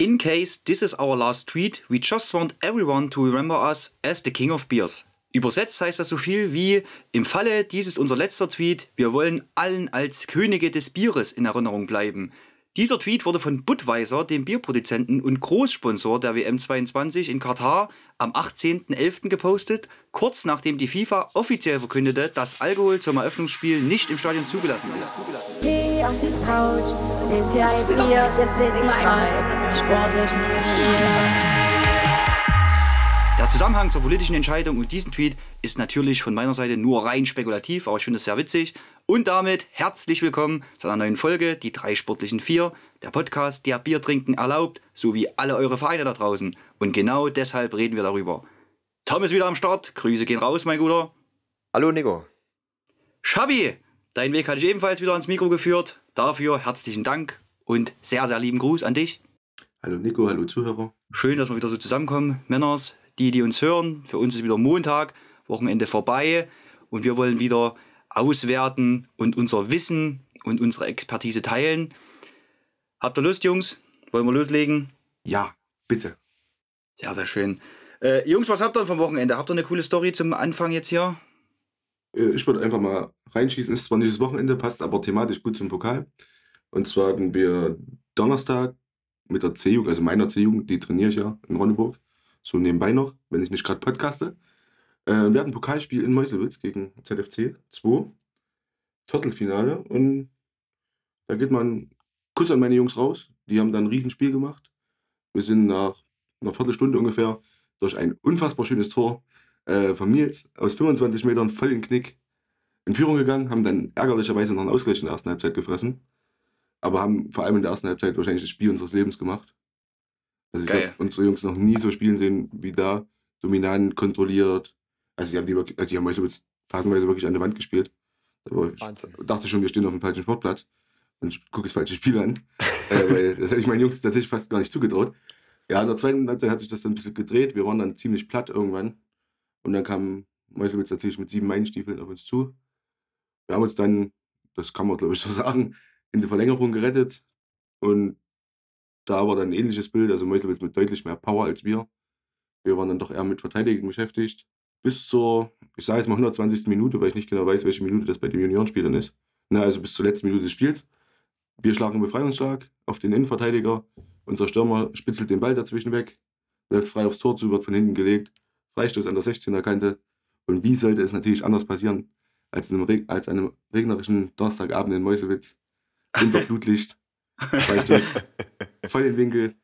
In case this is our last tweet, we just want everyone to remember us as the king of beers. Übersetzt heißt das so viel wie, im Falle dies ist unser letzter Tweet, wir wollen allen als Könige des Bieres in Erinnerung bleiben. Dieser Tweet wurde von Budweiser, dem Bierproduzenten und Großsponsor der WM 22 in Katar, am 18.11. gepostet, kurz nachdem die FIFA offiziell verkündete, dass Alkohol zum Eröffnungsspiel nicht im Stadion zugelassen ist. Auf die Couch, nimm dir ein Bier, wir sind drei sportlichen Vier. Der Zusammenhang zur politischen Entscheidung und diesen Tweet ist natürlich von meiner Seite nur rein spekulativ, aber ich finde es sehr witzig. Und damit herzlich willkommen zu einer neuen Folge, die drei sportlichen Vier, der Podcast, der Bier trinken erlaubt, sowie alle eure Vereine da draußen. Und genau deshalb reden wir darüber. Tom ist wieder am Start, Grüße gehen raus, mein Guter. Hallo Nico. Schabi, dein Weg hatte ich ebenfalls wieder ans Mikro geführt. Dafür herzlichen Dank und sehr, sehr lieben Gruß an dich. Hallo Nico, hallo Zuhörer. Schön, dass wir wieder so zusammenkommen, Männers, die, die uns hören. Für uns ist wieder Montag, Wochenende vorbei und wir wollen wieder auswerten und unser Wissen und unsere Expertise teilen. Habt ihr Lust, Jungs? Wollen wir loslegen? Ja, bitte. Sehr, sehr schön. Äh, Jungs, was habt ihr vom Wochenende? Habt ihr eine coole Story zum Anfang jetzt hier? Äh, Ich würde einfach mal reinschießen. Ist zwar nicht das Wochenende, passt aber thematisch gut zum Pokal. Und zwar hatten wir Donnerstag mit der C-Jugend, also meiner C-Jugend, die trainiere ich ja in Ronneburg, so nebenbei noch, wenn ich nicht gerade podcaste. Äh, wir hatten ein Pokalspiel in Meuselwitz gegen ZFC 2, Viertelfinale. Und da geht man Kuss an meine Jungs raus. Die haben dann ein Riesenspiel gemacht. Wir sind nach einer Viertelstunde ungefähr durch ein unfassbar schönes Tor äh, von Nils aus 25 Metern voll in Knick in Führung gegangen, haben dann ärgerlicherweise noch einen Ausgleich in der ersten Halbzeit gefressen, aber haben vor allem in der ersten Halbzeit wahrscheinlich das Spiel unseres Lebens gemacht. Also ich habe unsere Jungs noch nie so spielen sehen wie da, dominant, kontrolliert. Also sie haben die wirklich, also die haben Meuselwitz phasenweise wirklich an der Wand gespielt. Aber ich Wahnsinn. dachte schon, wir stehen auf dem falschen Sportplatz und ich gucke das falsche Spiel an, äh, weil das hätte ich meinen Jungs tatsächlich fast gar nicht zugetraut. Ja, in der zweiten Halbzeit hat sich das dann ein bisschen gedreht. Wir waren dann ziemlich platt irgendwann. Und dann kam Meuselwitz natürlich mit sieben Meilenstiefeln auf uns zu. Wir haben uns dann, das kann man glaube ich so sagen, in die Verlängerung gerettet. Und da war dann ein ähnliches Bild. Also Meuselwitz mit deutlich mehr Power als wir. Wir waren dann doch eher mit Verteidigung beschäftigt. Bis zur, ich sage jetzt mal 120. Minute, weil ich nicht genau weiß, welche Minute das bei den Juniorenspielern ist. Na, also bis zur letzten Minute des Spiels. Wir schlagen einen Befreiungsschlag auf den Innenverteidiger. Unser Stürmer spitzelt den Ball dazwischen weg, läuft frei aufs Tor zu, wird von hinten gelegt. Freistoß an der 16er Kante. Und wie sollte es natürlich anders passieren, als, in einem, Reg- als einem regnerischen Donnerstagabend in Meuselwitz? Unter Flutlicht, Freistoß, voll den Winkel,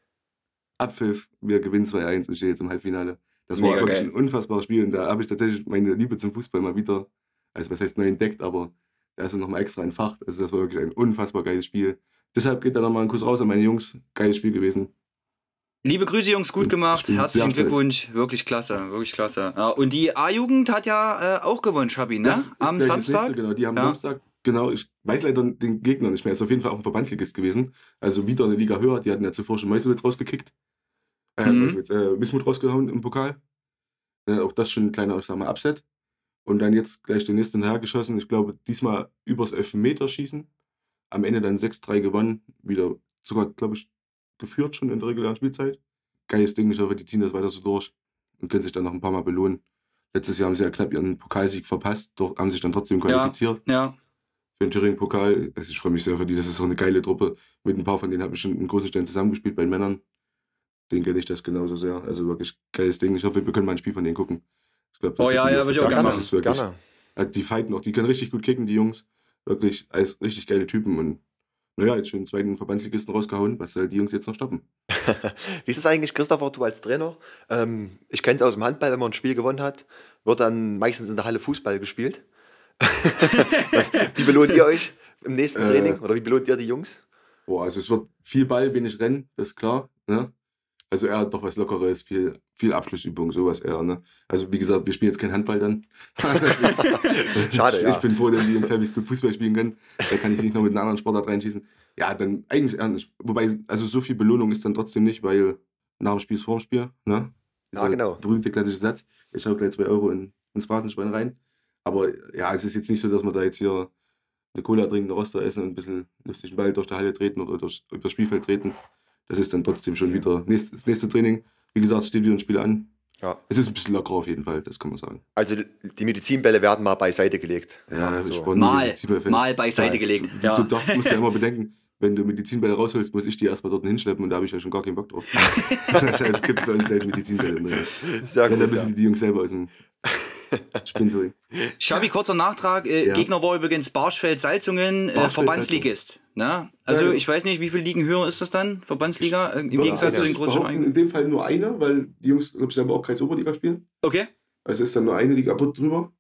Abpfiff, wir gewinnen 2-1 und stehen jetzt im Halbfinale. Das war Mega wirklich geil. ein unfassbares Spiel und da habe ich tatsächlich meine Liebe zum Fußball mal wieder, also was heißt neu entdeckt, aber da ist er nochmal extra entfacht. Also das war wirklich ein unfassbar geiles Spiel. Deshalb geht da nochmal ein Kuss raus an meine Jungs. Geiles Spiel gewesen. Liebe Grüße, Jungs, gut gemacht. Herzlichen. Glückwunsch. Wirklich klasse, wirklich klasse. Ja, und die A-Jugend hat ja äh, auch gewonnen, Schabi, ne? Das Am Samstag. Nächste, genau, die haben Ja. Samstag, genau, ich weiß leider den Gegner nicht mehr, ist auf jeden Fall auch ein Verbandsligist gewesen. Also wieder eine Liga höher, die hatten ja zuvor schon Meuselwitz rausgekickt. Äh, Mhm. Äh, Wismut rausgehauen im Pokal. Äh, auch das schon ein kleiner, ich sag mal, Upset. Und dann jetzt gleich den nächsten hergeschossen. Ich glaube, diesmal übers Elfmeterschießen. Am Ende dann 6-3 gewonnen. Wieder sogar, glaube ich, geführt schon in der regulären Spielzeit. Geiles Ding, ich hoffe, die ziehen das weiter so durch und können sich dann noch ein paar Mal belohnen. Letztes Jahr haben sie ja knapp ihren Pokalsieg verpasst, doch haben sich dann trotzdem qualifiziert Ja, für den Thüringen-Pokal. Also ich freue mich sehr für die, das ist so eine geile Truppe. Mit ein paar von denen habe ich schon in großen Stellen zusammengespielt bei den Männern. Den kenne ich das genauso sehr. Also wirklich geiles Ding. Ich hoffe, wir können mal ein Spiel von denen gucken. Ich glaub, das Oh ja, ja, auf- würd ich auch das gerne ist machen. wirklich, Gerne. Also die fighten auch, die können richtig gut kicken, die Jungs. Wirklich als richtig geile Typen und naja, jetzt schon den zweiten Verbandsligisten rausgehauen. Was soll die Jungs jetzt noch stoppen? Wie ist es eigentlich, Christopher, du als Trainer? Ähm, ich kenne es aus dem Handball, wenn man ein Spiel gewonnen hat, wird dann meistens in der Halle Fußball gespielt. Was, wie belohnt ihr euch im nächsten Äh. Training? Oder wie belohnt ihr die Jungs? Boah, also es wird viel Ball, wenig Rennen, das ist klar. Ne? Also eher doch was Lockeres, viel, viel Abschlussübung, sowas eher. Ne? Also wie gesagt, wir spielen jetzt kein Handball dann. Ist- Schade, ich, ja. Ich bin froh, dass die Jungs halbwegs gut Fußball spielen können. Da kann ich nicht noch mit einer anderen Sportart reinschießen. Ja, dann eigentlich nicht. Wobei, also so viel Belohnung ist dann trotzdem nicht, weil nach dem Spiel ist vor dem Spiel. Ne? Ja, Dieser genau. Berühmte klassische Satz. Ich hau gleich zwei Euro in, ins Phrasenschwein rein. Aber ja, es ist jetzt nicht so, dass wir da jetzt hier eine Cola trinken, eine Roster essen und ein bisschen lustigen Ball durch die Halle treten oder durch, durch das Spielfeld treten. Das ist dann trotzdem schon wieder nächst, das nächste Training. Wie gesagt, es steht wieder ein Spiel an. Ja. Es ist ein bisschen lockerer auf jeden Fall, das kann man sagen. Also die Medizinbälle werden mal beiseite gelegt. Ja, so. ich war Mal, mal beiseite gelegt. Du, Ja. du darfst, musst ja immer bedenken, wenn du Medizinbälle rausholst, muss ich die erstmal dort hinschleppen und da habe ich ja schon gar keinen Bock drauf. Deshalb gibt es bei uns selten Medizinbälle. Sehr dann gut. Ja. müssen die Jungs selber aus dem Spind durch. Schabi, kurzer Nachtrag. Äh, Ja. Gegner war übrigens Barschfeld-Salzungen, äh. Verbandsligist. Ne? Also Ja, ja. ich weiß nicht, wie viele Ligen höher ist das dann? Verbandsliga? Äh, Im Gegensatz zu den Ich großen In dem Fall nur eine, weil die Jungs, glaube ich, selber auch Kreisoberliga spielen. Okay. Also ist dann nur eine Liga kaputt drüber.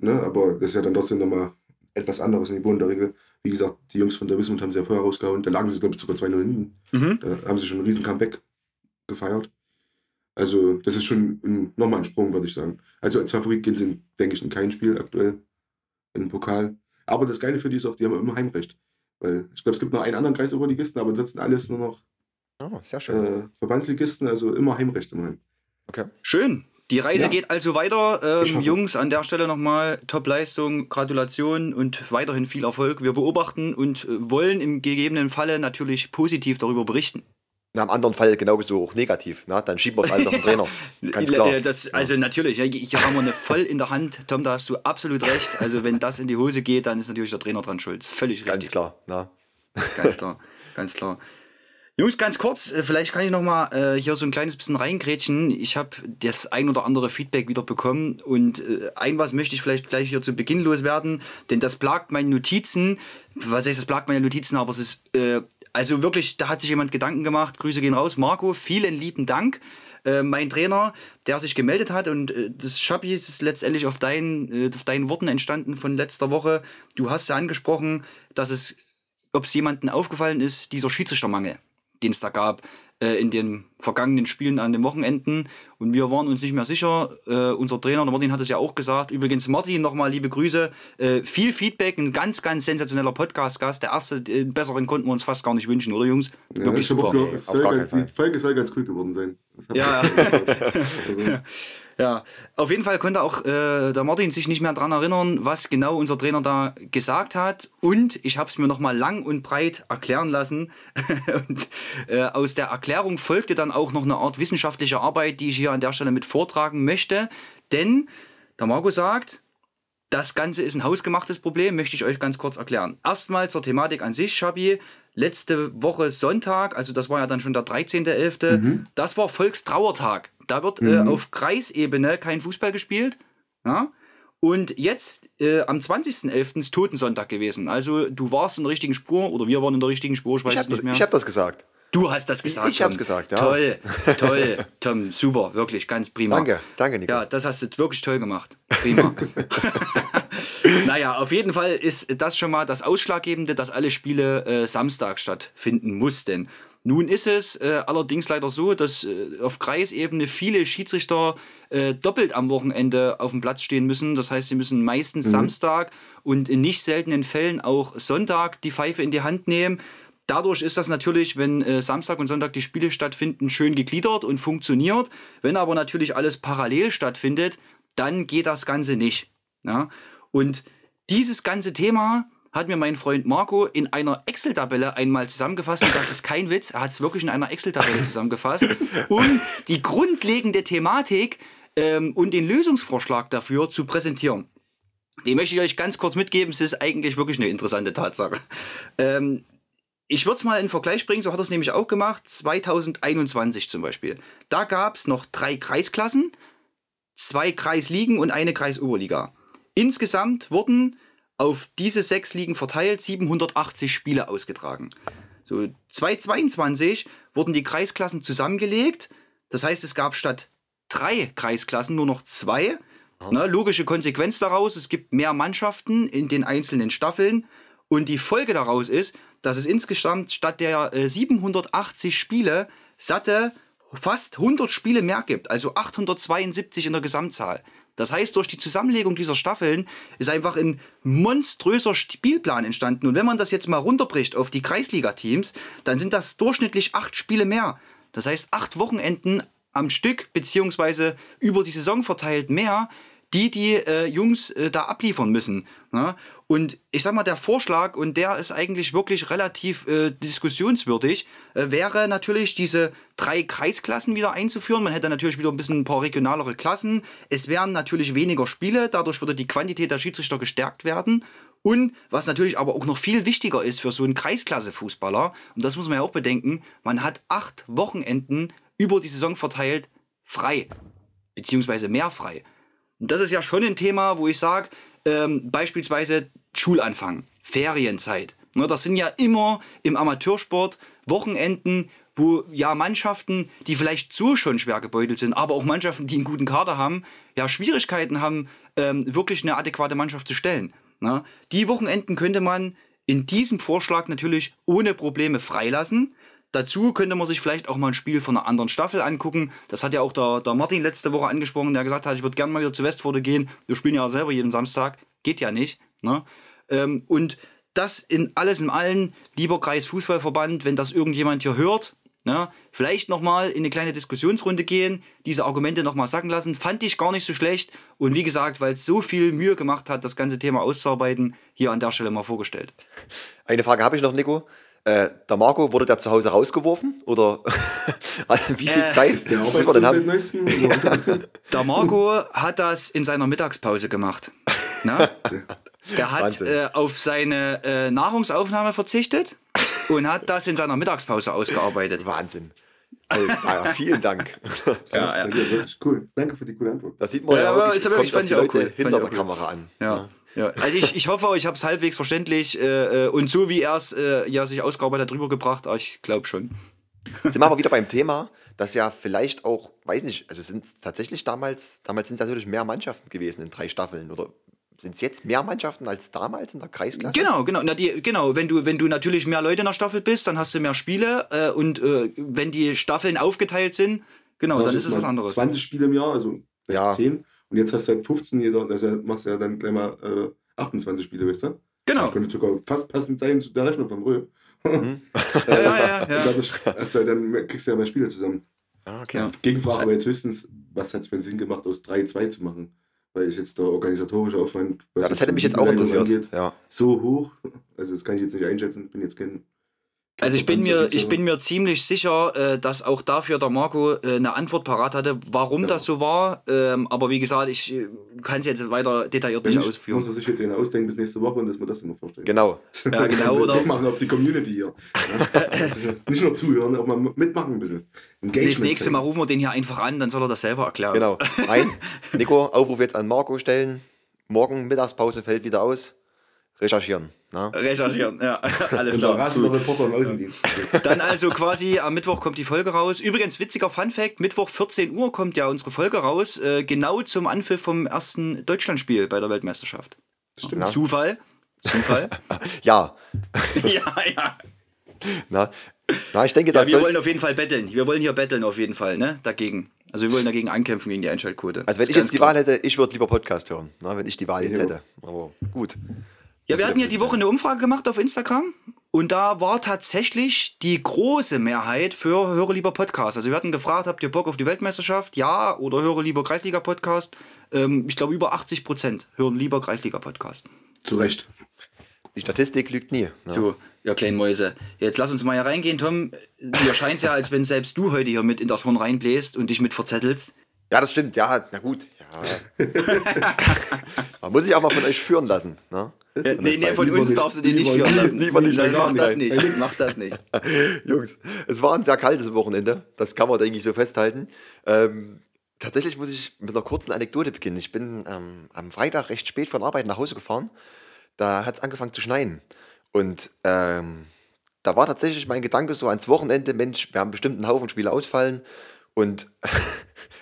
Ne? Aber das ist ja dann trotzdem nochmal etwas anderes in die Regel. Wie gesagt, die Jungs von der Wismut haben sie ja vorher rausgehauen. Da lagen sie, glaube ich, sogar 2-0 hinten. Mhm. Da haben sie schon einen riesen Comeback gefeiert. Also, das ist schon ein, nochmal ein Sprung, würde ich sagen. Also, als Favorit gehen sie, denke ich, in kein Spiel aktuell. In den Pokal. Aber das Geile für die ist auch, die haben immer Heimrecht. Weil ich glaube, es gibt noch einen anderen Kreisoberligisten, aber ansonsten alles nur noch Oh, sehr schön. äh, Verbandsligisten, also immer Heimrecht immerhin. Okay. Schön. Die Reise Ja. geht also weiter. Ähm. Jungs, an der Stelle nochmal Top-Leistung, Gratulation und weiterhin viel Erfolg. Wir beobachten und äh, wollen im gegebenen Falle natürlich positiv darüber berichten. In einem anderen Fall genauso auch negativ. Na, dann schieben wir es alles auf den Trainer. Ganz klar. äh, Das, also natürlich, hier haben wir eine voll in der Hand. Tom, da hast du absolut recht. Also wenn das in die Hose geht, dann ist natürlich der Trainer dran schuld. Völlig Ganz richtig. klar. Na. Ganz klar, ganz klar. Jungs, ganz kurz, äh, vielleicht kann ich noch mal äh, hier so ein kleines bisschen reingrätschen. Ich habe das ein oder andere Feedback wieder bekommen und äh, ein was möchte ich vielleicht gleich hier zu Beginn loswerden, denn das plagt meine Notizen. Was heißt, das plagt meine Notizen, aber es ist äh, also wirklich, da hat sich jemand Gedanken gemacht. Grüße gehen raus, Marco. Vielen lieben Dank. Äh, mein Trainer, der sich gemeldet hat und äh, das Schabi ist letztendlich auf, dein, äh, auf deinen Worten entstanden von letzter Woche. Du hast ja angesprochen, dass es ob es jemandem aufgefallen ist, dieser Schiedsrichtermangel, den es da gab in den vergangenen Spielen an den Wochenenden. Und wir waren uns nicht mehr sicher. Äh, unser Trainer, der Martin, hat es ja auch gesagt. Übrigens, Martin, nochmal liebe Grüße. Äh, viel Feedback, ein ganz, ganz sensationeller Podcast-Gast. Der erste, äh, besseren konnten wir uns fast gar nicht wünschen, oder Jungs? Ja, Wirklich super. gehört, Nee, soll gar ganz, keinen die Folge soll ganz cool geworden sein. Ja, also, Ja, auf jeden Fall konnte auch äh, der Martin sich nicht mehr daran erinnern, was genau unser Trainer da gesagt hat. Und ich habe es mir nochmal lang und breit erklären lassen. und äh, aus der Erklärung folgte dann auch noch eine Art wissenschaftliche Arbeit, die ich hier an der Stelle mit vortragen möchte. Denn der Marco sagt, das Ganze ist ein hausgemachtes Problem, möchte ich euch ganz kurz erklären. Erstmal zur Thematik an sich, Schabi. Letzte Woche Sonntag, also das war ja dann schon der 13.11., das war Volkstrauertag. Da wird äh, auf Kreisebene kein Fußball gespielt. Ja? Und jetzt äh, am 20.11. ist Totensonntag gewesen. Also du warst in der richtigen Spur oder wir waren in der richtigen Spur, ich weiß Ich es habe nicht das, mehr. ich hab das gesagt. du hast das gesagt. ich hab's Tom. gesagt, ja. Toll, toll, Tom, super, wirklich, ganz prima. Danke, danke, Nico. Ja, das hast du wirklich toll gemacht. Prima. naja, auf jeden Fall ist das schon mal das Ausschlaggebende, dass alle Spiele äh, Samstag stattfinden mussten. Nun ist es äh, allerdings leider so, dass äh, auf Kreisebene viele Schiedsrichter äh, doppelt am Wochenende auf dem Platz stehen müssen. Das heißt, sie müssen meistens Samstag und in nicht seltenen Fällen auch Sonntag die Pfeife in die Hand nehmen. Dadurch ist das natürlich, wenn äh, Samstag und Sonntag die Spiele stattfinden, schön gegliedert und funktioniert. Wenn aber natürlich alles parallel stattfindet, dann geht das Ganze nicht. Ja? Und dieses ganze Thema hat mir mein Freund Marco in einer Excel-Tabelle einmal zusammengefasst. Und das ist kein Witz, er hat es wirklich in einer Excel-Tabelle zusammengefasst, um die grundlegende Thematik ähm, und den Lösungsvorschlag dafür zu präsentieren. Den möchte ich euch ganz kurz mitgeben. Es ist eigentlich wirklich eine interessante Tatsache. Ähm, ich würde es mal in Vergleich bringen, so hat er es nämlich auch gemacht, 2021 zum Beispiel. Da gab es noch drei Kreisklassen, zwei Kreisligen und eine Kreisoberliga. Insgesamt wurden auf diese sechs Ligen verteilt 780 Spiele ausgetragen. So 2022 wurden die Kreisklassen zusammengelegt. Das heißt, es gab statt drei Kreisklassen nur noch zwei. Ne, logische Konsequenz daraus, es gibt mehr Mannschaften in den einzelnen Staffeln. Und die Folge daraus ist, dass es insgesamt statt der äh, 780 Spiele satte fast 100 Spiele mehr gibt, also 872 in der Gesamtzahl. Das heißt, durch die Zusammenlegung dieser Staffeln ist einfach ein monströser Spielplan entstanden. Und wenn man das jetzt mal runterbricht auf die Kreisliga-Teams, dann sind das durchschnittlich acht Spiele mehr. Das heißt, acht Wochenenden am Stück, beziehungsweise über die Saison verteilt mehr, die die äh, Jungs äh, da abliefern müssen. Ne? Und ich sag mal, der Vorschlag, und der ist eigentlich wirklich relativ äh, diskussionswürdig, äh, wäre natürlich diese drei Kreisklassen wieder einzuführen. Man hätte natürlich wieder ein bisschen ein paar regionalere Klassen. Es wären natürlich weniger Spiele, dadurch würde die Quantität der Schiedsrichter gestärkt werden. Und was natürlich aber auch noch viel wichtiger ist für so einen Kreisklasse-Fußballer, und das muss man ja auch bedenken, man hat acht Wochenenden über die Saison verteilt frei, beziehungsweise mehr frei. Und das ist ja schon ein Thema, wo ich sage, ähm, beispielsweise Schulanfang, Ferienzeit. Ne, das sind ja immer im Amateursport Wochenenden, wo ja Mannschaften, die vielleicht so schon schwer gebeutelt sind, aber auch Mannschaften, die einen guten Kader haben, ja Schwierigkeiten haben, ähm, wirklich eine adäquate Mannschaft zu stellen. Ne? Die Wochenenden könnte man in diesem Vorschlag natürlich ohne Probleme freilassen. Dazu könnte man sich vielleicht auch mal ein Spiel von einer anderen Staffel angucken. Das hat ja auch der, der Martin letzte Woche angesprochen, der gesagt hat, ich würde gerne mal wieder zu Westforde gehen. Wir spielen ja selber jeden Samstag. Geht ja nicht. Ne? Ähm, und das in alles in allen, lieber Kreis Fußballverband, wenn das irgendjemand hier hört, ne, vielleicht nochmal in eine kleine Diskussionsrunde gehen, diese Argumente nochmal sacken lassen, fand ich gar nicht so schlecht. Und wie gesagt, weil es so viel Mühe gemacht hat, das ganze Thema auszuarbeiten, hier an der Stelle mal vorgestellt. Eine Frage habe ich noch, Nico. Äh, der Marco, wurde der zu Hause rausgeworfen? Oder wie viel Äh, Zeit Ist der muss man denn haben? Der Marco hat das in seiner Mittagspause gemacht. Ne? Der hat äh, auf seine äh, Nahrungsaufnahme verzichtet und hat das in seiner Mittagspause ausgearbeitet. Wahnsinn. Alter, ja, vielen Dank. ja, ja. Cool. Danke für die coole Antwort. Da sieht man Ja, ja, aber wirklich, es kommt ich auf die Leute cool. Hinter der auch cool. Kamera an. Ja. Ja, also ich, ich hoffe, ich habe es halbwegs verständlich äh, äh, und so wie er es äh, ja sich ausgearbeitet hat, rübergebracht, aber ich glaube schon. Sind wir aber wieder beim Thema, dass ja vielleicht auch, weiß nicht, also sind es tatsächlich damals, damals sind es natürlich mehr Mannschaften gewesen in drei Staffeln oder sind es jetzt mehr Mannschaften als damals in der Kreisklasse? Genau, genau. Na, die, genau, wenn du, wenn du natürlich mehr Leute in der Staffel bist, dann hast du mehr Spiele äh, und äh, wenn die Staffeln aufgeteilt sind, genau, dann Also ist es was anderes. 20 Spiele im Jahr, also vielleicht Ja. 10. Und jetzt hast du halt 15 jeder, also machst du ja dann gleich mal äh, 28 Spiele, weißt du? Genau. Das könnte sogar fast passend sein zu der Rechnung vom Rö. Mhm. Ja, ja, ja, ja. Dadurch halt dann, kriegst du ja mehr Spiele zusammen. Ah, okay. Ja. Gegenfrage aber jetzt höchstens, was hat es für einen Sinn gemacht, aus 3-2 zu machen? Weil ist jetzt der organisatorische Aufwand, was Ja, das hätte mich jetzt auch interessiert. Ja. so hoch. Also das kann ich jetzt nicht einschätzen, bin jetzt kein. Also ich bin, mir, ich bin mir ziemlich sicher, äh, dass auch dafür der Marco äh, eine Antwort parat hatte, warum das so war. Ähm, aber wie gesagt, ich äh, kann es jetzt weiter detailliert Wenn nicht ausführen. muss man sich jetzt einen ausdenken bis nächste Woche und dass wir das immer vorstellen. Genau. Ja, genau, oder- Druck machen auf die Community hier. Ja? Nicht nur zuhören, auch mal mitmachen ein bisschen. Engagement Das nächste. Mal rufen wir den hier einfach an, dann soll er das selber erklären. Genau. Ein, Nico, Aufruf jetzt an Marco stellen. Morgen Mittagspause fällt wieder aus. Recherchieren. Na? Recherchieren, ja, alles klar. rasender Reporter im Außendienst. Dann also quasi am Mittwoch kommt die Folge raus. Übrigens, witziger Funfact: Mittwoch 14 Uhr kommt ja unsere Folge raus, äh, genau zum Anpfiff vom ersten Deutschlandspiel bei der Weltmeisterschaft. Stimmt. Zufall. Zufall. Ja. ja, ja. Na, na, ich denke, Ja, das wir soll, wollen auf jeden Fall betteln. Wir wollen hier betteln auf jeden Fall, ne? Dagegen. Also wir wollen dagegen ankämpfen gegen die Einschaltquote. also wenn ich jetzt die ganz Wahl hätte, ich würde lieber Podcast hören, na, wenn ich die Wahl jetzt Ja. hätte. Aber gut. Ja, wir hatten ja die Woche eine Umfrage gemacht auf Instagram und da war tatsächlich die große Mehrheit für Höre lieber Podcast. Also wir hatten gefragt, habt ihr Bock auf die Weltmeisterschaft? Ja oder Höre lieber Kreisliga Podcast? Ähm, ich glaube über 80 Prozent hören lieber Kreisliga Podcast. Zu Recht. Die Statistik lügt nie. Na. So, ja kleinen Mäuse. Jetzt lass uns mal hier reingehen, Tom. Mir scheint es ja, als wenn selbst du heute hier mit in das Horn reinbläst und dich mit verzettelst. Ja, das stimmt. Ja, na gut. Ja. Man muss sich auch mal von euch führen lassen. Ne? Äh, nee, nee, von uns nicht. darfst du den nicht führen lassen. Lieber nicht. Nein, mach das nicht. Mach das nicht. Jungs, es war ein sehr kaltes Wochenende. Das kann man, denke ich, so festhalten. Ähm, tatsächlich muss ich mit einer kurzen Anekdote beginnen. Ich bin ähm, am Freitag recht spät von Arbeit nach Hause gefahren. Da hat es angefangen zu schneien. Und ähm, da war tatsächlich mein Gedanke so ans Wochenende, Mensch, wir haben bestimmt einen Haufen Spiele ausfallen. Und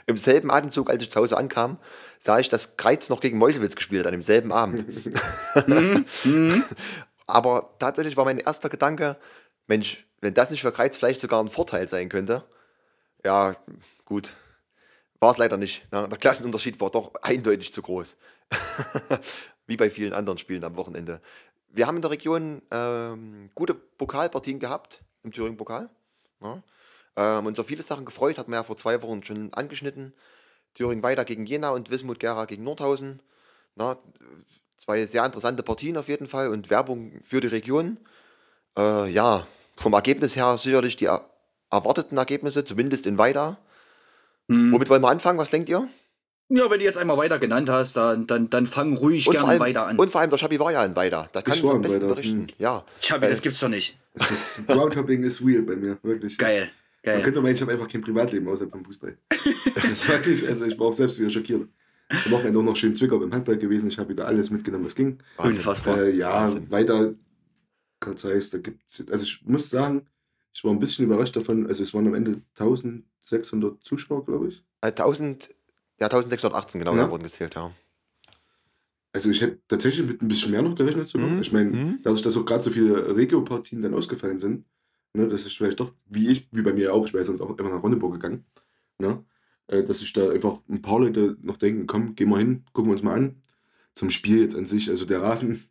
im selben Atemzug, als ich zu Hause ankam, sah ich, dass Kreiz noch gegen Meuselwitz gespielt hat, an demselben Abend. Aber tatsächlich war mein erster Gedanke, Mensch, wenn das nicht für Kreiz vielleicht sogar ein Vorteil sein könnte, ja, gut. War es leider nicht. Ne? Der Klassenunterschied war doch eindeutig zu groß. Wie bei vielen anderen Spielen am Wochenende. Wir haben in der Region ähm, gute Pokalpartien gehabt, im Thüringen-Pokal. Ne? Ähm, uns auf viele Sachen gefreut, hatten wir ja vor zwei Wochen schon angeschnitten. Thüringen weiter gegen Jena und Wismut Gera gegen Nordhausen. Na, zwei sehr interessante Partien auf jeden Fall und Werbung für die Region. Äh, ja, vom Ergebnis her sicherlich die er erwarteten Ergebnisse, zumindest in Weida. Hm. Womit wollen wir anfangen? Was denkt ihr? Ja, wenn du jetzt einmal weiter genannt hast, dann, dann, dann fang ruhig Und gerne allem, weiter an. und vor allem der Schabi war ja in Weida. Da kann ich war am in besten Weida, berichten. hm. Ja. Chabi, Äh, das gibt's doch nicht. Ist, Groundhopping ist real bei mir, wirklich. Geil, Man geil. könnte meinen, ich habe einfach kein Privatleben außerhalb vom Fußball. Das ist wirklich, also ich war auch selbst wieder schockiert. Am Wochenende auch noch schön Zwickau beim Handball gewesen. Ich habe wieder alles mitgenommen, was ging. Unfassbar. Äh, ja, Wahnsinn. weiter, Karl Zeiss, da gibt's, also ich muss sagen, ich war ein bisschen überrascht davon, also es waren am Ende 1600 Zuschauer, glaube ich. Äh, 1000, ja, 1618 genau, Ja. da wurden gezählt, ja. Also ich hätte tatsächlich mit ein bisschen mehr noch gerechnet sogar. Mhm, Ich meine, mhm. dadurch, dass auch gerade so viele Regio-Partien dann ausgefallen sind, ne, dass ich vielleicht doch, wie ich, wie bei mir auch, ich wäre sonst auch einfach nach Ronneburg gegangen, ne, äh, dass ich da einfach ein paar Leute noch denken, komm, gehen wir hin, gucken wir uns mal an. Zum Spiel jetzt an sich, also der Rasen,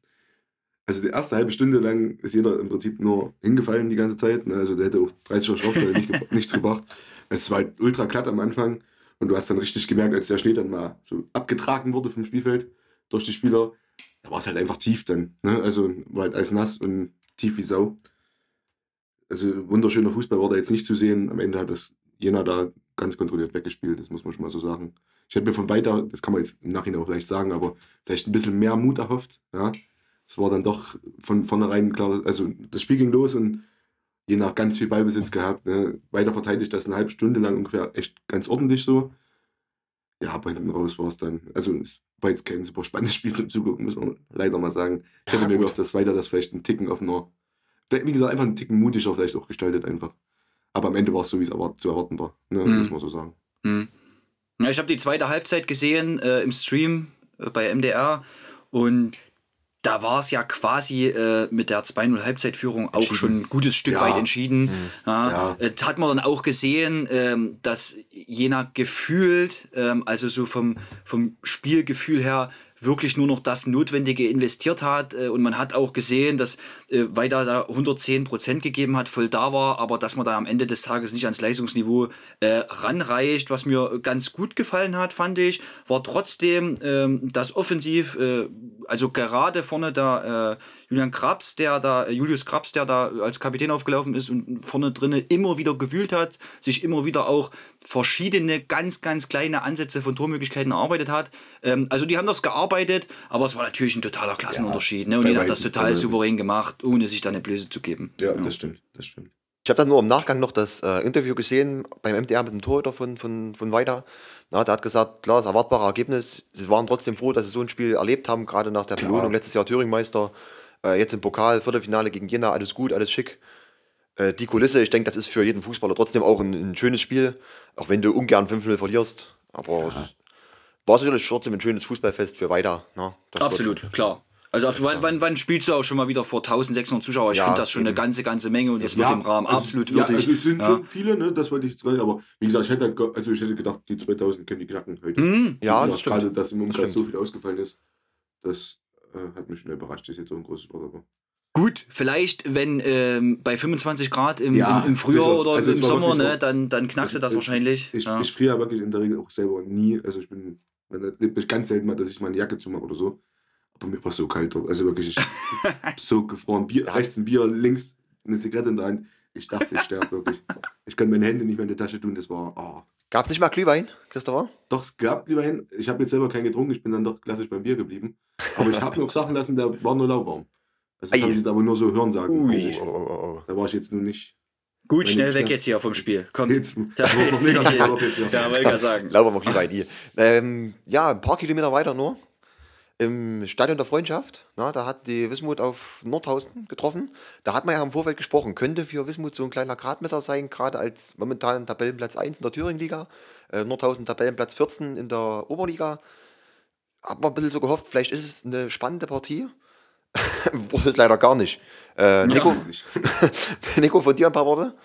also die erste halbe Stunde lang ist jeder im Prinzip nur hingefallen die ganze Zeit, ne, also der hätte auch 30er Strafstelle nicht, nichts gebracht. Es war halt ultra glatt am Anfang und du hast dann richtig gemerkt, als der Schnee dann mal so abgetragen wurde vom Spielfeld durch die Spieler, da war es halt einfach tief dann. Ne? Also war halt alles nass und tief wie Sau. Also wunderschöner Fußball war da jetzt nicht zu sehen. Am Ende hat das Jena da ganz kontrolliert weggespielt, das muss man schon mal so sagen. Ich hätte mir von weiter, das kann man jetzt im Nachhinein auch leicht sagen, aber vielleicht ein bisschen mehr Mut erhofft. Ja? Es war dann doch von vornherein klar, also das Spiel ging los und Jena hat ganz viel Ballbesitz gehabt. Ne? Weiter verteidigt das eine halbe Stunde lang ungefähr echt ganz ordentlich so. Ja, aber hinten raus war es dann. Also, es war jetzt kein super spannendes Spiel zum Zugucken, muss man leider mal sagen. Ich hätte Ja, mir gut. gedacht, dass weiter das vielleicht ein Ticken offener. Wie gesagt, einfach einen Ticken mutiger vielleicht auch gestaltet, einfach. Aber am Ende war es so, wie es erwart zu erwarten war. Ne, Mhm. Muss man so sagen. Hm. Ja, ich habe die zweite Halbzeit gesehen äh, im Stream äh, bei MDR und da war es ja quasi äh, mit der 2-0 Halbzeitführung auch schon ein gutes Stück Ja. weit entschieden. Ja, Ja. äh, Das hat man dann auch gesehen, ähm, dass Jena gefühlt, ähm, also so vom, vom Spielgefühl her, wirklich nur noch das Notwendige investiert hat. Äh, und man hat auch gesehen, dass äh, Weida da 110 Prozent gegeben hat, voll da war, aber dass man da am Ende des Tages nicht ans Leistungsniveau äh, ranreicht, was mir ganz gut gefallen hat, fand ich, war trotzdem ähm, das Offensiv, äh, also gerade vorne da äh, Julian Krabs, der da, äh, Julius Krabs, der da als Kapitän aufgelaufen ist und vorne drinne immer wieder gewühlt hat, sich immer wieder auch verschiedene ganz, ganz kleine Ansätze von Tormöglichkeiten erarbeitet hat. Ähm, also die haben das gearbeitet, aber es war natürlich ein totaler Klassenunterschied. ne? Und jeder hat das total souverän gemacht, ohne sich da eine Blöße zu geben. Ja, das stimmt. Das stimmt. Ich habe dann nur im Nachgang noch das äh, Interview gesehen beim MDR mit dem Torhüter von, von, von Weida. Na, der hat gesagt, klar, das erwartbare Ergebnis. Sie waren trotzdem froh, dass sie so ein Spiel erlebt haben, gerade nach der Belohnung letztes Jahr Thüringmeister. Äh, jetzt im Pokal, Viertelfinale gegen Jena, alles gut, alles schick. Äh, die Kulisse, ich denke, das ist für jeden Fußballer trotzdem auch ein, ein schönes Spiel, auch wenn du ungern 5-0 verlierst. Aber es war sicherlich trotzdem ein schönes Fußballfest für Weida. Na, das Absolut, klar. Also wann, wann, wann spielst du auch schon mal wieder vor 1600 Zuschauern? Ich Ja, finde das schon eine ganze, ganze Menge und das wird im Rahmen also- absolut Ja, würdig. also es sind Ja. schon viele, ne? das wollte ich jetzt gar nicht, aber wie gesagt, ich hätte, also ich hätte gedacht, die 2000 können die knacken heute. Mhm. Ja, Wie das stimmt. Gerade, dass im Umkreis Das so viel ausgefallen ist, das äh, hat mich schon überrascht, das ist jetzt so ein großes Wort, aber. Gut, vielleicht, wenn ähm, bei 25 Grad im, Ja, im, im Frühjahr sicher. oder Also im war Sommer, ne, dann, dann knackst du das Also, wahrscheinlich. Ich, ja. ich friere wirklich in der Regel auch selber nie. Also ich bin, erlebt mich ganz selten mal, dass ich mal eine Jacke zumache oder so. Aber mir war so kalt dort. Also wirklich, ich so gefroren. Bier, rechts ein Bier, links eine Zigarette in der Hand. Ich dachte, ich sterbe wirklich. Ich kann meine Hände nicht mehr in die Tasche tun. Das war. Oh. Gab es nicht mal Glühwein, Christopher? Doch, es gab lieber hin. Ich habe jetzt selber keinen getrunken. Ich bin dann doch klassisch beim Bier geblieben. Aber ich habe mir auch Sachen lassen, der war nur lauwarm. Also das habe ich jetzt aber nur so hören sagen. Ui. Ich, Oh, oh, oh, da war ich jetzt nur nicht. Gut, schnell weg jetzt hier vom Spiel. Komm. Jetzt, Da- noch ja. Wollte ich gerade sagen. Lauber mal Glühwein hier. Ähm, ja, ein paar Kilometer weiter nur. Im Stadion der Freundschaft, na, da hat die Wismut auf Nordhausen getroffen. Da hat man ja im Vorfeld gesprochen, könnte für Wismut so ein kleiner Gradmesser sein, gerade als momentan Tabellenplatz 1 in der Thüringen-Liga, äh, Nordhausen Tabellenplatz 14 in der Oberliga. Hat man ein bisschen so gehofft, vielleicht ist es eine spannende Partie. Wurde es leider gar nicht. Äh, Nico, Nicht. Nico, von dir ein paar Worte?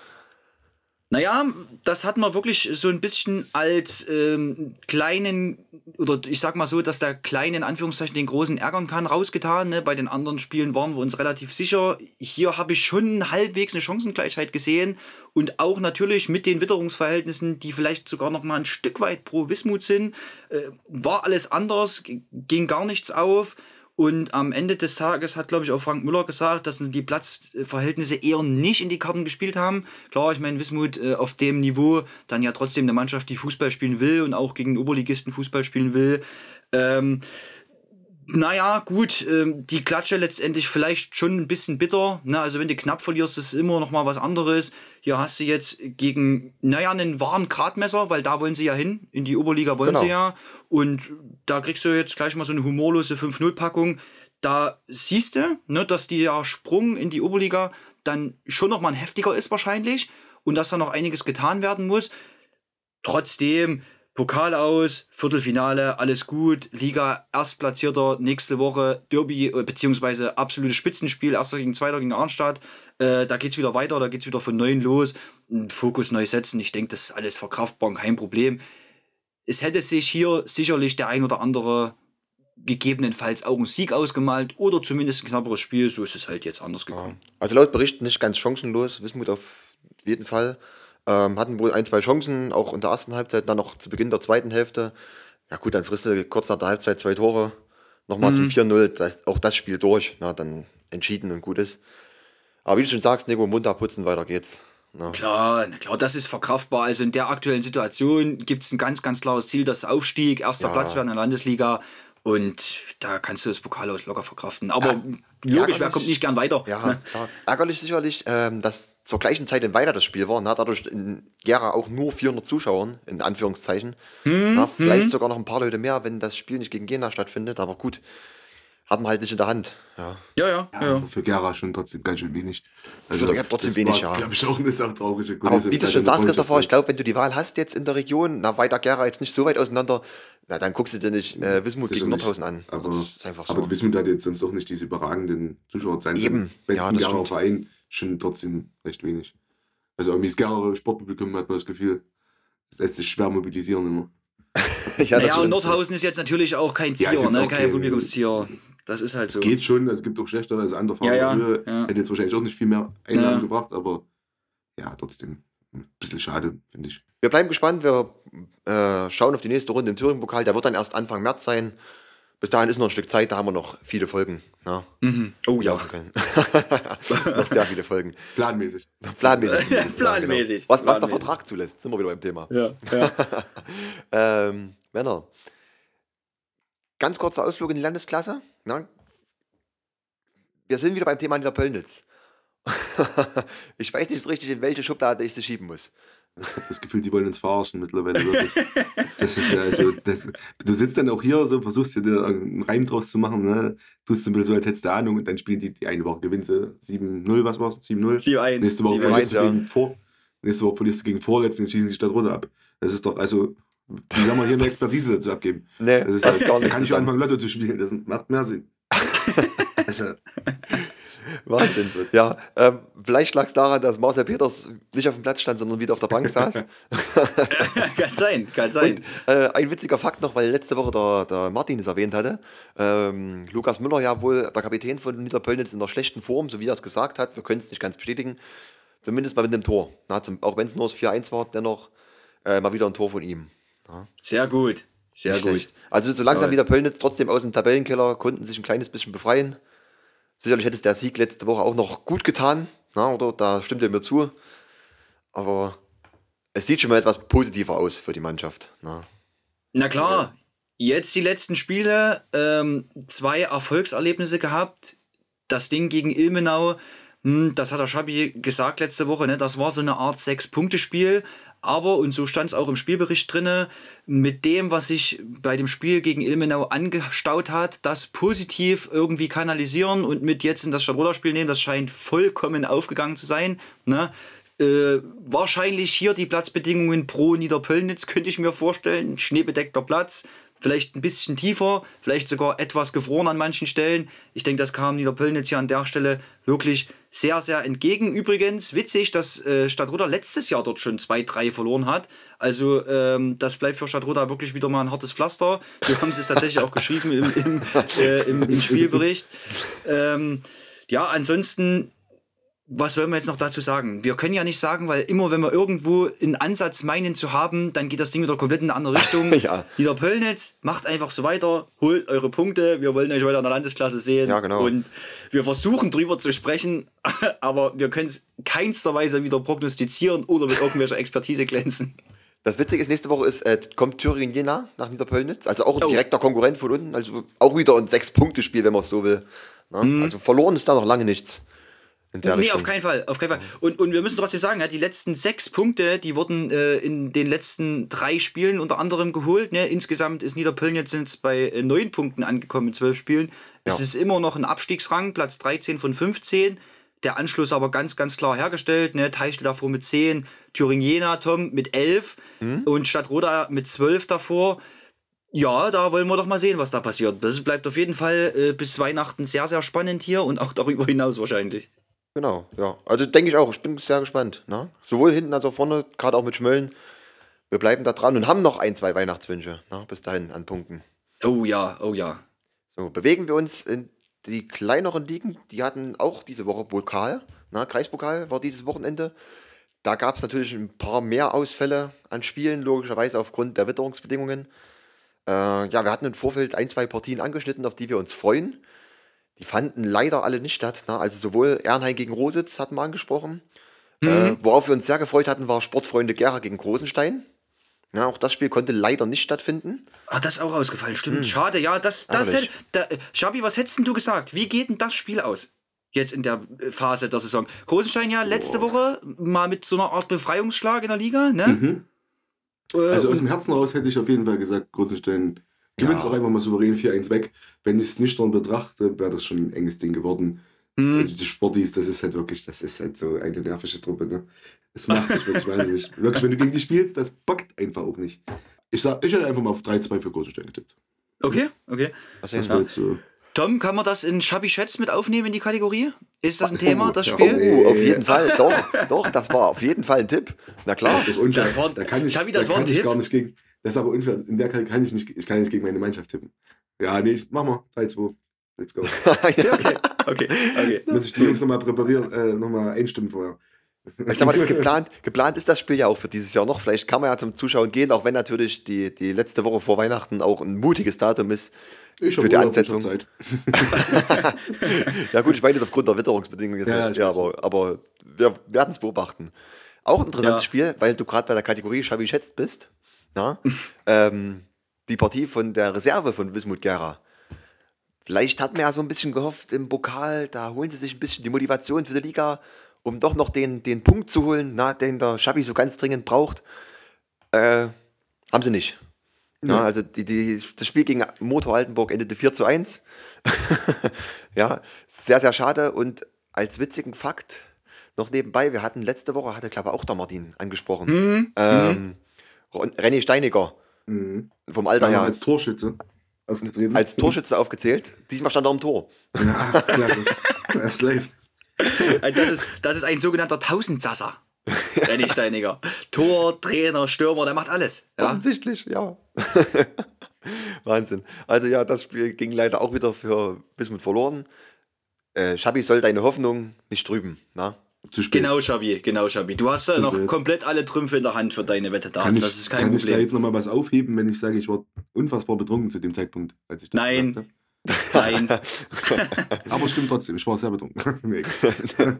Naja, das hat man wirklich so ein bisschen als ähm, kleinen, oder ich sag mal so, dass der kleine in Anführungszeichen den großen ärgern kann, rausgetan. Ne? Bei den anderen Spielen waren wir uns relativ sicher. Hier habe ich schon halbwegs eine Chancengleichheit gesehen und auch natürlich mit den Witterungsverhältnissen, die vielleicht sogar noch mal ein Stück weit pro Wismut sind, äh, war alles anders, ging gar nichts auf. Und am Ende des Tages hat, glaube ich, auch Frank Müller gesagt, dass die Platzverhältnisse eher nicht in die Karten gespielt haben. Klar, ich meine, Wismut äh, auf dem Niveau dann ja trotzdem eine Mannschaft, die Fußball spielen will und auch gegen Oberligisten Fußball spielen will. Ähm, naja, gut, ähm, die Klatsche letztendlich vielleicht schon ein bisschen bitter. Ne? Also wenn du knapp verlierst, ist immer noch mal was anderes. Hier hast du jetzt gegen, naja, einen wahren Gradmesser, weil da wollen sie ja hin. In die Oberliga wollen Genau. sie ja. Und da kriegst du jetzt gleich mal so eine humorlose 5-0-Packung. Da siehst du, ne, dass der Sprung in die Oberliga dann schon noch mal ein heftiger ist wahrscheinlich. Und dass da noch einiges getan werden muss. Trotzdem, Pokal aus, Viertelfinale, alles gut. Liga Erstplatzierter, nächste Woche Derby, äh, beziehungsweise absolutes Spitzenspiel, erster gegen zweiter gegen Arnstadt. Äh, da geht's wieder weiter, da geht's wieder von neuem los. Fokus neu setzen. Ich denke, das ist alles verkraftbar, kein Problem. Es hätte sich hier sicherlich der ein oder andere gegebenenfalls auch einen Sieg ausgemalt oder zumindest ein knapperes Spiel. So ist es halt jetzt anders gekommen. Also laut Berichten nicht ganz chancenlos, Wismut auf jeden Fall. Ähm, hatten wohl ein, zwei Chancen, auch in der ersten Halbzeit, dann noch zu Beginn der zweiten Hälfte. Ja gut, dann frisst du kurz nach der Halbzeit zwei Tore. Nochmal zum 4-0, das ist auch das Spiel durch. Na, dann entschieden und gut ist. Aber wie du schon sagst, Nico, Mund putzen, weiter geht's. Na. Klar, klar, das ist verkraftbar. Also in der aktuellen Situation gibt es ein ganz, ganz klares Ziel, das Aufstieg, erster Ja. Platz werden in der Landesliga. Und da kannst du das Pokal aus locker verkraften. Aber Ja, logisch, wer kommt nicht gern weiter? Ja, klar. Ärgerlich sicherlich, ähm, dass zur gleichen Zeit in Weiter das Spiel war. Na, dadurch in Gera auch nur 400 Zuschauer, in Anführungszeichen. na, vielleicht sogar noch ein paar Leute mehr, wenn das Spiel nicht gegen Jena stattfindet. Aber gut, hat man halt nicht in der Hand. Ja. Ja, ja, ja. Aber für Gera schon trotzdem ganz schön wenig. Also, Für- ja, trotzdem wenig, war, ja. glaube ich, auch eine sehr traurige Aber Kulisse. wie du schon sagst, Christopher, ich glaube, wenn du die Wahl hast jetzt in der Region, na, weiter Gera jetzt nicht so weit auseinander, na, dann guckst du dir nicht äh, Wismut Sicher gegen. Nordhausen an. Aber, das ist einfach so. aber Wismut hat jetzt sonst auch nicht diese überragenden Zuschauerzahlen. Eben. Beim Ja, besten das Gera. Verein schon trotzdem recht wenig. Also irgendwie das Gera Sportpublikum hat man das Gefühl, es lässt sich schwer mobilisieren immer. ja, naja, und. Nordhausen ist jetzt natürlich auch kein Ja, Zier, jetzt ne? kein kein- Publikumstier. Das ist halt Es so. geht schon, es gibt auch schlechtere, also andere Ja, ja, Höhe ja. hätte jetzt wahrscheinlich auch nicht viel mehr Einnahmen Ja. gebracht, aber ja, trotzdem ein bisschen schade, finde ich. Wir bleiben gespannt. Wir äh, schauen auf die nächste Runde im Thüringen-Pokal. Der wird dann erst Anfang März sein. Bis dahin ist noch ein Stück Zeit, da haben wir noch viele Folgen. Ja, Mhm. Oh ja. noch sehr viele Folgen. Planmäßig. Planmäßig. ja, Planmäßig. Genau. Was, was der Planmäßig. Vertrag zulässt, sind wir wieder beim Thema. Ja, ja. Ähm, Männer, ganz kurzer Ausflug in die Landesklasse. Ja. Wir sind wieder beim Thema Niederpöllnitz. ich weiß nicht so richtig, in welche Schublade ich sie schieben muss. Ich habe das Gefühl, die wollen uns verarschen mittlerweile wirklich. Das ist ja also, das, du sitzt dann auch hier so, versuchst dir einen Reim draus zu machen, ne? tust ein bisschen so, als hättest du Ahnung und dann spielen die, die eine Woche gewinnst du 7-0, was war's? 7-0? 7-1. Nächste Woche 7-1, verlierst du ja. gegen vor. Nächste Woche verlierst du gegen Vorletzten, dann schießen sie statt runter ab. Das ist doch, also, wie soll man hier eine Expertise dazu abgeben? Nee, Das ist passt halt, gar da nicht kann ich anfangen, Lotto zu spielen, das macht mehr Sinn. also, Wahnsinn. Ja, ähm, vielleicht lag es daran, dass Marcel Peters nicht auf dem Platz stand, sondern wieder auf der Bank saß. kann sein, kann sein. Und äh, ein witziger Fakt noch, weil letzte Woche der, der Martin es erwähnt hatte. Ähm, Lukas Müller ja wohl der Kapitän von Niederpöllnitz in der schlechten Form, so wie er es gesagt hat. Wir können es nicht ganz bestätigen. Zumindest mal mit einem Tor. Na, zum, auch wenn es nur das 4-1 war, dennoch äh, mal wieder ein Tor von ihm. Sehr gut. Sehr Nicht gut. schlecht. Also so langsam Toll. wieder Pöllnitz trotzdem aus dem Tabellenkeller, konnten sich ein kleines bisschen befreien. Sicherlich hätte es der Sieg letzte Woche auch noch gut getan, na, oder? Da stimmt er mir zu. Aber es sieht schon mal etwas positiver aus für die Mannschaft. Na. Na klar, jetzt die letzten Spiele, ähm, zwei Erfolgserlebnisse gehabt. Das Ding gegen Ilmenau, hm, das hat der Schabi gesagt letzte Woche, ne? das war so eine Art Sechs-Punkte-Spiel. Aber, und so stand es auch im Spielbericht drinne, mit dem, was sich bei dem Spiel gegen Ilmenau angestaut hat, das positiv irgendwie kanalisieren und mit jetzt in das Stadtroder-Spiel nehmen, das scheint vollkommen aufgegangen zu sein. Ne? Äh, wahrscheinlich hier die Platzbedingungen pro Niederpöllnitz, könnte ich mir vorstellen. Schneebedeckter Platz, vielleicht ein bisschen tiefer, vielleicht sogar etwas gefroren an manchen Stellen. Ich denke, das kam Niederpöllnitz hier an der Stelle wirklich sehr, sehr entgegen. Übrigens, witzig, dass äh, Stadtroda letztes Jahr dort schon 2-3 verloren hat. Also, ähm, das bleibt für Stadtroda wirklich wieder mal ein hartes Pflaster. So haben sie es tatsächlich auch geschrieben im, im, äh, im, im Spielbericht. Ähm, ja, ansonsten was soll man jetzt noch dazu sagen? Wir können ja nicht sagen, weil immer, wenn wir irgendwo einen Ansatz meinen zu haben, dann geht das Ding wieder komplett in eine andere Richtung. Ja. Wieder Pöllnitz, macht einfach so weiter, holt eure Punkte. Wir wollen euch weiter in der Landesklasse sehen. Ja, genau. Und wir versuchen drüber zu sprechen, aber wir können es keinster Weise wieder prognostizieren oder mit irgendwelcher Expertise glänzen. Das Witzige ist, nächste Woche ist, äh, kommt Thüringen-Jena nach Niederpöllnitz. Also auch ein Oh. direkter Konkurrent von unten. Also auch wieder ein Sechs-Punkte-Spiel, wenn man es so will. Na? Also verloren ist da noch lange nichts. In der. Nee, Richtung. auf keinen Fall, auf keinen Fall. Und, und wir müssen trotzdem sagen, ja, die letzten sechs Punkte, die wurden äh, in den letzten drei Spielen unter anderem geholt. Ne? Insgesamt ist Niederpöln jetzt sind bei äh, neun Punkten angekommen in zwölf Spielen. Es Ja. ist immer noch ein Abstiegsrang, Platz 13 von 15. Der Anschluss aber ganz, ganz klar hergestellt. Ne? Teichel davor mit 10, Thüringen-Jena, Tom mit 11 Mhm. und Stadtroda mit 12 davor. Ja, da wollen wir doch mal sehen, was da passiert. Das bleibt auf jeden Fall äh, bis Weihnachten sehr, sehr spannend hier und auch darüber hinaus wahrscheinlich. Genau, ja. Also denke ich auch. Ich bin sehr gespannt. Ne? Sowohl hinten als auch vorne, gerade auch mit Schmölln. Wir bleiben da dran und haben noch ein, zwei Weihnachtswünsche. Ne? Bis dahin an Punkten. Oh ja, oh ja. So, bewegen wir uns in die kleineren Ligen. Die hatten auch diese Woche Pokal. Na, Kreispokal war dieses Wochenende. Da gab es natürlich ein paar mehr Ausfälle an Spielen, logischerweise aufgrund der Witterungsbedingungen. Äh, ja, wir hatten im Vorfeld ein, zwei Partien angeschnitten, auf die wir uns freuen. Die fanden leider alle nicht statt. Na, also sowohl Ernheim gegen Rositz hatten wir angesprochen. Äh, worauf wir uns sehr gefreut hatten, war Sportfreunde Gera gegen Großenstein. Ja, auch das Spiel konnte leider nicht stattfinden. Ah, das ist auch ausgefallen, stimmt. Schade, ja, das, das hätte. Da, äh, Schabi, was hättest denn du gesagt? Wie geht denn das Spiel aus? Jetzt in der äh, Phase der Saison. Großenstein ja letzte Woche mal mit so einer Art Befreiungsschlag in der Liga, ne? Mhm. Äh, Also aus dem Herzen raus hätte ich auf jeden Fall gesagt, Großenstein gewinnt Ja. auch einfach mal souverän 4-1 weg. Wenn ich es nüchtern betrachte, wäre das schon ein enges Ding geworden. Hm. Also die Sportis, das ist halt wirklich, das ist halt so eine nervische Truppe. Ne? Das macht dich wirklich wahnsinnig. Wirklich, wenn du gegen die spielst, das bockt einfach auch nicht. Ich, sag, ich hätte einfach mal auf 3-2 für Großenstein getippt. Okay, okay. Was war jetzt so. Tom, kann man das in Schabi Schätz mit aufnehmen in die Kategorie? Ist das ein Oh, Thema, das ja. Spiel? Oh, auf jeden Fall, doch, doch, das war auf jeden Fall ein Tipp. Na klar. Das ist unfair. Das war- da kann ich, das da war kann ein ich Tipp. gar nicht gegen. Das ist aber unfair. In der kann, kann ich nicht, ich kann nicht gegen meine Mannschaft tippen. Ja, nee, ich, mach mal. 3-2. Let's go. Okay, okay, okay. Muss ich die Jungs nochmal präparieren, äh, nochmal einstimmen vorher. Ich sag mal, geplant, geplant ist das Spiel ja auch für dieses Jahr noch. Vielleicht kann man ja zum Zuschauen gehen, auch wenn natürlich die, die letzte Woche vor Weihnachten auch ein mutiges Datum ist. Ich Für die Urlaub, Ansetzung. Zeit. Ja gut, ich meine jetzt aufgrund der Witterungsbedingungen. Ja, ja, aber, aber wir werden es beobachten. Auch ein interessantes Ja. Spiel, weil du gerade bei der Kategorie Schabi schätzt bist. Na? ähm, die Partie von der Reserve von Wismut Gera. Vielleicht hat man ja so ein bisschen gehofft im Pokal, da holen sie sich ein bisschen die Motivation für die Liga, um doch noch den, den Punkt zu holen, na, den der Schabi so ganz dringend braucht. Äh, haben sie nicht. Ja, Ja. also die, die, das Spiel gegen Motor Altenburg endete 4 zu 1. ja, sehr, sehr schade. Und als witzigen Fakt noch nebenbei, wir hatten letzte Woche, hatte glaube ich auch der Martin angesprochen, Mhm. ähm, Ron- René Steiniger Mhm. vom Alter her als Torschütze aufgetreten. als Torschütze aufgezählt. Diesmal stand er am Tor. Ja, klasse. Es läuft. Also Das ist, das ist ein sogenannter Tausendsasser. Danny Steiniger. Tor, Trainer, Stürmer, der macht alles. Ja? Offensichtlich, ja. Wahnsinn. Also ja, das Spiel ging leider auch wieder für Bismut verloren. Äh, Schabi soll deine Hoffnung nicht trüben. Na? Zu spät. Genau, Schabi, genau, Schabi. Du hast da Zu noch spät. komplett alle Trümpfe in der Hand für deine Wette da. Kann, ich, das ist kein kann ich da Problem. jetzt nochmal was aufheben, wenn ich sage, ich war unfassbar betrunken zu dem Zeitpunkt, als ich das Nein. gesagt Nein. habe? Aber stimmt trotzdem, ich war sehr betrunken. nee.